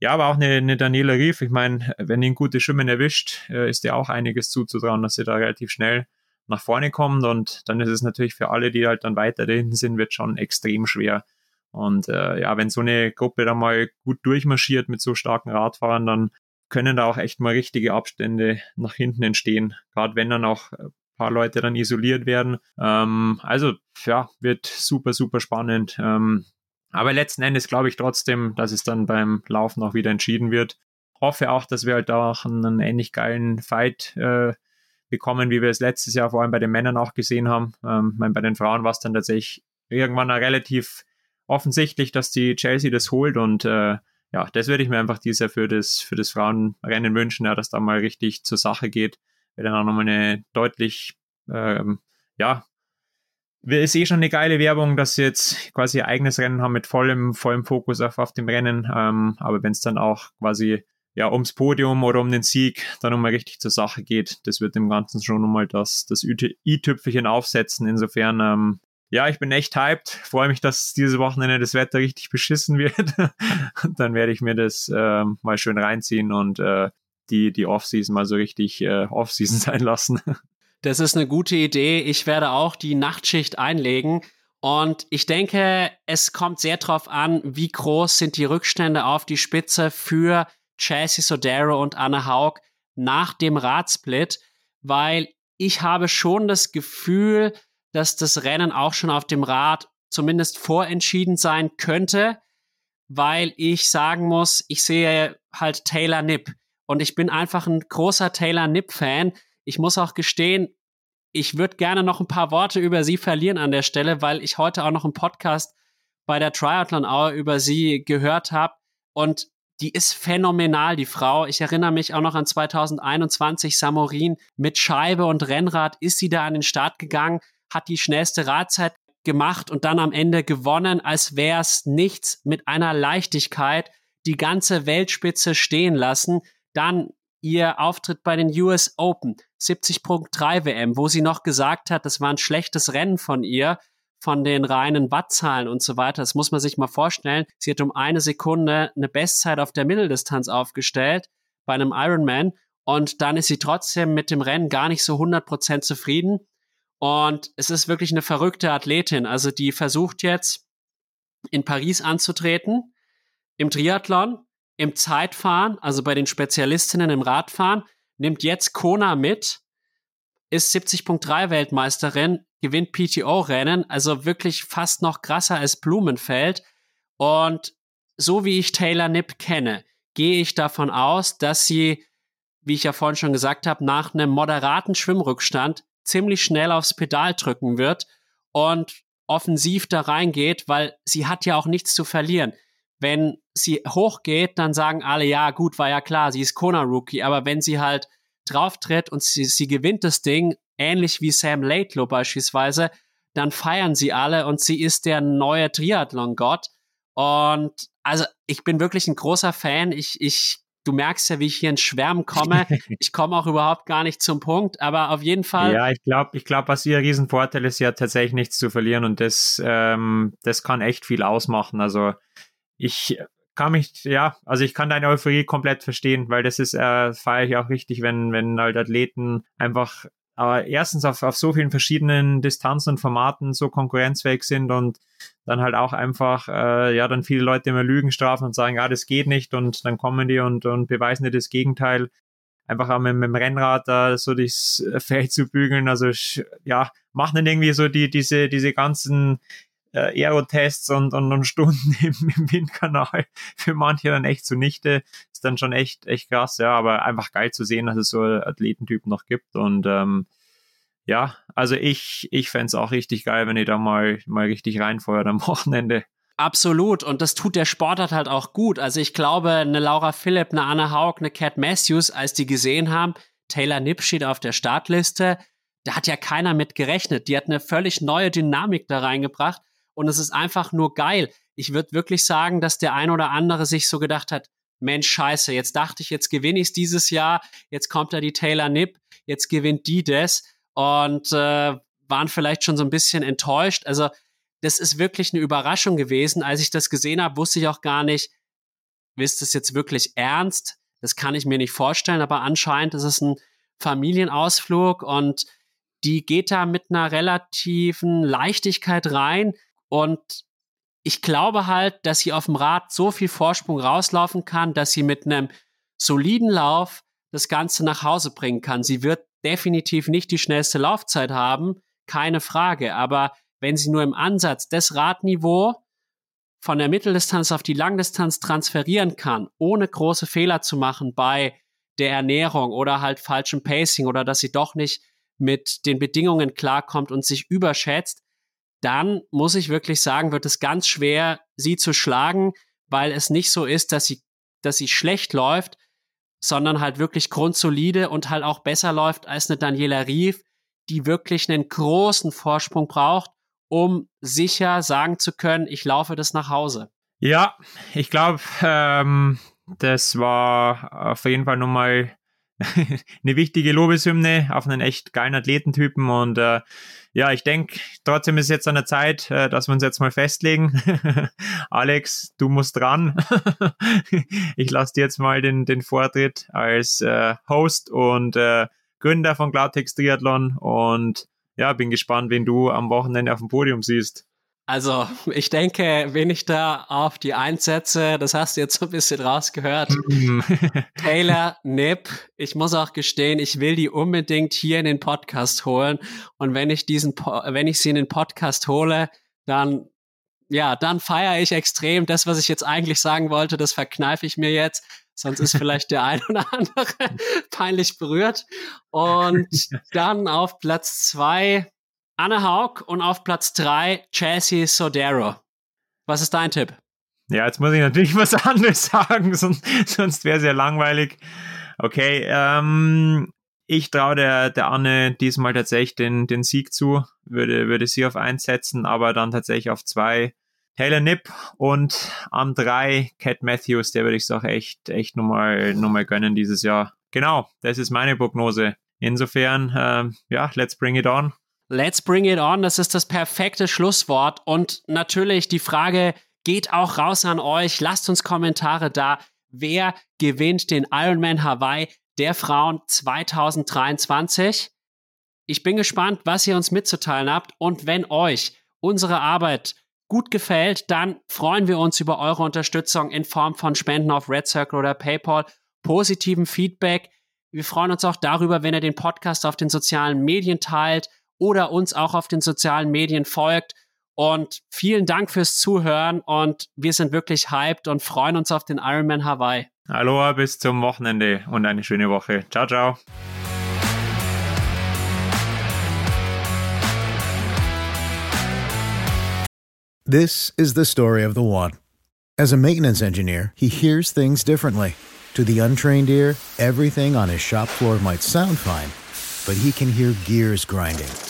ja, aber auch eine, eine Daniela Rief, ich meine, wenn ihn gute Schwimmen erwischt, äh, ist ja auch einiges zuzutrauen, dass sie da relativ schnell nach vorne kommt. Und dann ist es natürlich für alle, die halt dann weiter dahin sind, wird schon extrem schwer. Und äh, ja, wenn so eine Gruppe da mal gut durchmarschiert mit so starken Radfahrern, dann können da auch echt mal richtige Abstände nach hinten entstehen. Gerade wenn dann auch ein paar Leute dann isoliert werden. Ähm, also ja, wird super, super spannend. Ähm, aber letzten Endes glaube ich trotzdem, dass es dann beim Laufen auch wieder entschieden wird. Hoffe auch, dass wir halt auch einen ähnlich geilen Fight äh, bekommen, wie wir es letztes Jahr vor allem bei den Männern auch gesehen haben. Ähm, meine, bei den Frauen war es dann tatsächlich irgendwann relativ offensichtlich, dass die Chelsea das holt und äh, ja, das würde ich mir einfach dieses Jahr für das, für das Frauenrennen wünschen, ja, dass da mal richtig zur Sache geht. Wäre dann auch nochmal eine deutlich, ähm, ja, ist eh schon eine geile Werbung, dass sie jetzt quasi ihr eigenes Rennen haben mit vollem, vollem Fokus auf, auf dem Rennen. Ähm, aber wenn es dann auch quasi ja ums Podium oder um den Sieg dann nochmal richtig zur Sache geht, das wird dem Ganzen schon nochmal das, das i-Tüpfelchen aufsetzen. Insofern, ähm, ja, ich bin echt hyped. Freue mich, dass dieses Wochenende das Wetter richtig beschissen wird. dann werde ich mir das ähm, mal schön reinziehen und äh, die, die Offseason mal so richtig äh, Offseason sein lassen. Das ist eine gute Idee. Ich werde auch die Nachtschicht einlegen. Und ich denke, es kommt sehr darauf an, wie groß sind die Rückstände auf die Spitze für Chelsea Sodero und Anne Haug nach dem Radsplit, weil ich habe schon das Gefühl, dass das Rennen auch schon auf dem Rad zumindest vorentschieden sein könnte, weil ich sagen muss, ich sehe halt Taylor Nipp. Und ich bin einfach ein großer Taylor Nipp-Fan. Ich muss auch gestehen, ich würde gerne noch ein paar Worte über sie verlieren an der Stelle, weil ich heute auch noch einen Podcast bei der Triathlon Hour über sie gehört habe. Und die ist phänomenal, die Frau. Ich erinnere mich auch noch an 2021 Samorin mit Scheibe und Rennrad ist sie da an den Start gegangen, hat die schnellste Radzeit gemacht und dann am Ende gewonnen, als wäre es nichts mit einer Leichtigkeit die ganze Weltspitze stehen lassen. Dann ihr Auftritt bei den US Open, 70.3 WM, wo sie noch gesagt hat, das war ein schlechtes Rennen von ihr, von den reinen Wattzahlen und so weiter. Das muss man sich mal vorstellen. Sie hat um eine Sekunde eine Bestzeit auf der Mitteldistanz aufgestellt bei einem Ironman und dann ist sie trotzdem mit dem Rennen gar nicht so 100% zufrieden. Und es ist wirklich eine verrückte Athletin. Also die versucht jetzt in Paris anzutreten, im Triathlon, im Zeitfahren, also bei den Spezialistinnen im Radfahren, nimmt jetzt Kona mit, ist 70.3 Weltmeisterin, gewinnt PTO-Rennen, also wirklich fast noch krasser als Blumenfeld. Und so wie ich Taylor Nipp kenne, gehe ich davon aus, dass sie, wie ich ja vorhin schon gesagt habe, nach einem moderaten Schwimmrückstand ziemlich schnell aufs Pedal drücken wird und offensiv da reingeht, weil sie hat ja auch nichts zu verlieren. Wenn sie hochgeht, dann sagen alle, ja, gut, war ja klar, sie ist Kona-Rookie, aber wenn sie halt drauftritt und sie, sie gewinnt das Ding, ähnlich wie Sam Laidlow beispielsweise, dann feiern sie alle und sie ist der neue Triathlon-Gott. Und also ich bin wirklich ein großer Fan. Ich, ich, du merkst ja, wie ich hier in Schwärmen komme. Ich komme auch überhaupt gar nicht zum Punkt, aber auf jeden Fall. Ja, ich glaube, ich glaube, was ihr Riesenvorteil ist, ja tatsächlich nichts zu verlieren und das, ähm, das kann echt viel ausmachen. Also ich kann mich, ja, also ich kann deine Euphorie komplett verstehen, weil das ist, äh, feiere ich auch richtig, wenn, wenn halt Athleten einfach aber erstens auf, auf so vielen verschiedenen Distanzen und Formaten so konkurrenzfähig sind und dann halt auch einfach, äh, ja, dann viele Leute immer Lügen strafen und sagen, ja, das geht nicht und dann kommen die und, und beweisen dir das Gegenteil. Einfach auch mit, mit dem Rennrad da so das Feld zu bügeln, also ja, machen dann irgendwie so die, diese, diese ganzen äh, Aerotests und, und, und Stunden im, im Windkanal für manche dann echt zunichte. Ist dann schon echt, echt krass, ja, aber einfach geil zu sehen, dass es so Athletentyp noch gibt. Und ähm, ja, also ich, ich fände es auch richtig geil, wenn ihr da mal, mal richtig reinfeuert am Wochenende. Absolut. Und das tut der Sportart halt auch gut. Also ich glaube, eine Laura Philipp, eine Anna Haug, eine Cat Matthews, als die gesehen haben, Taylor Nipp steht auf der Startliste, da hat ja keiner mit gerechnet. Die hat eine völlig neue Dynamik da reingebracht und es ist einfach nur geil. Ich würde wirklich sagen, dass der ein oder andere sich so gedacht hat, Mensch, scheiße, jetzt dachte ich, jetzt gewinne ich es dieses Jahr, jetzt kommt da die Taylor Nipp, jetzt gewinnt die das und äh, waren vielleicht schon so ein bisschen enttäuscht. Also das ist wirklich eine Überraschung gewesen. Als ich das gesehen habe, wusste ich auch gar nicht, wisst es jetzt wirklich ernst? Das kann ich mir nicht vorstellen, aber anscheinend ist es ein Familienausflug und die geht da mit einer relativen Leichtigkeit rein. Und ich glaube halt, dass sie auf dem Rad so viel Vorsprung rauslaufen kann, dass sie mit einem soliden Lauf das Ganze nach Hause bringen kann. Sie wird definitiv nicht die schnellste Laufzeit haben, keine Frage. Aber wenn sie nur im Ansatz das Radniveau von der Mitteldistanz auf die Langdistanz transferieren kann, ohne große Fehler zu machen bei der Ernährung oder halt falschem Pacing oder dass sie doch nicht mit den Bedingungen klarkommt und sich überschätzt, dann muss ich wirklich sagen, wird es ganz schwer, sie zu schlagen, weil es nicht so ist, dass sie, dass sie schlecht läuft, sondern halt wirklich grundsolide und halt auch besser läuft als eine Daniela Rief, die wirklich einen großen Vorsprung braucht, um sicher sagen zu können, ich laufe das nach Hause. Ja, ich glaube, ähm, das war auf jeden Fall nochmal eine wichtige Lobeshymne auf einen echt geilen Athletentypen und äh, ja, ich denke, trotzdem ist jetzt an der Zeit, äh, dass wir uns jetzt mal festlegen. Alex, du musst dran. ich lasse dir jetzt mal den, den Vortritt als äh, Host und äh, Gründer von Klartext Triathlon und ja, bin gespannt, wen du am Wochenende auf dem Podium siehst. Also, ich denke, wen ich da auf die einsetze, das hast du jetzt so ein bisschen rausgehört. Taylor Nipp, ich muss auch gestehen, ich will die unbedingt hier in den Podcast holen. Und wenn ich diesen, wenn ich sie in den Podcast hole, dann, ja, dann feiere ich extrem. Das, was ich jetzt eigentlich sagen wollte, das verkneife ich mir jetzt. Sonst ist vielleicht der ein oder andere peinlich berührt. Und dann auf Platz zwei Anne Haug und auf Platz 3 Chelsea Sodero. Was ist dein Tipp? Ja, jetzt muss ich natürlich was anderes sagen, sonst, sonst wäre es ja langweilig. Okay, ähm, ich traue der, der Anne diesmal tatsächlich den, den Sieg zu, würde, würde sie auf eins setzen, aber dann tatsächlich auf zwei Taylor Nipp und an drei Cat Matthews, der würde ich es auch echt, echt nochmal noch mal gönnen dieses Jahr. Genau, das ist meine Prognose. Insofern, äh, ja, let's bring it on. Let's bring it on, das ist das perfekte Schlusswort. Und natürlich die Frage geht auch raus an euch. Lasst uns Kommentare da. Wer gewinnt den Ironman Hawaii der Frauen 2023? Ich bin gespannt, was ihr uns mitzuteilen habt. Und wenn euch unsere Arbeit gut gefällt, dann freuen wir uns über eure Unterstützung in Form von Spenden auf Red Circle oder PayPal, positiven Feedback. Wir freuen uns auch darüber, wenn ihr den Podcast auf den sozialen Medien teilt oder uns auch auf den sozialen Medien folgt. Und vielen Dank fürs Zuhören und wir sind wirklich hyped und freuen uns auf den Ironman Hawaii. Aloha, bis zum Wochenende und eine schöne Woche. Ciao, ciao. This is the story of the one. As a maintenance engineer, he hears things differently. To the untrained ear, everything on his shop floor might sound fine, but he can hear gears grinding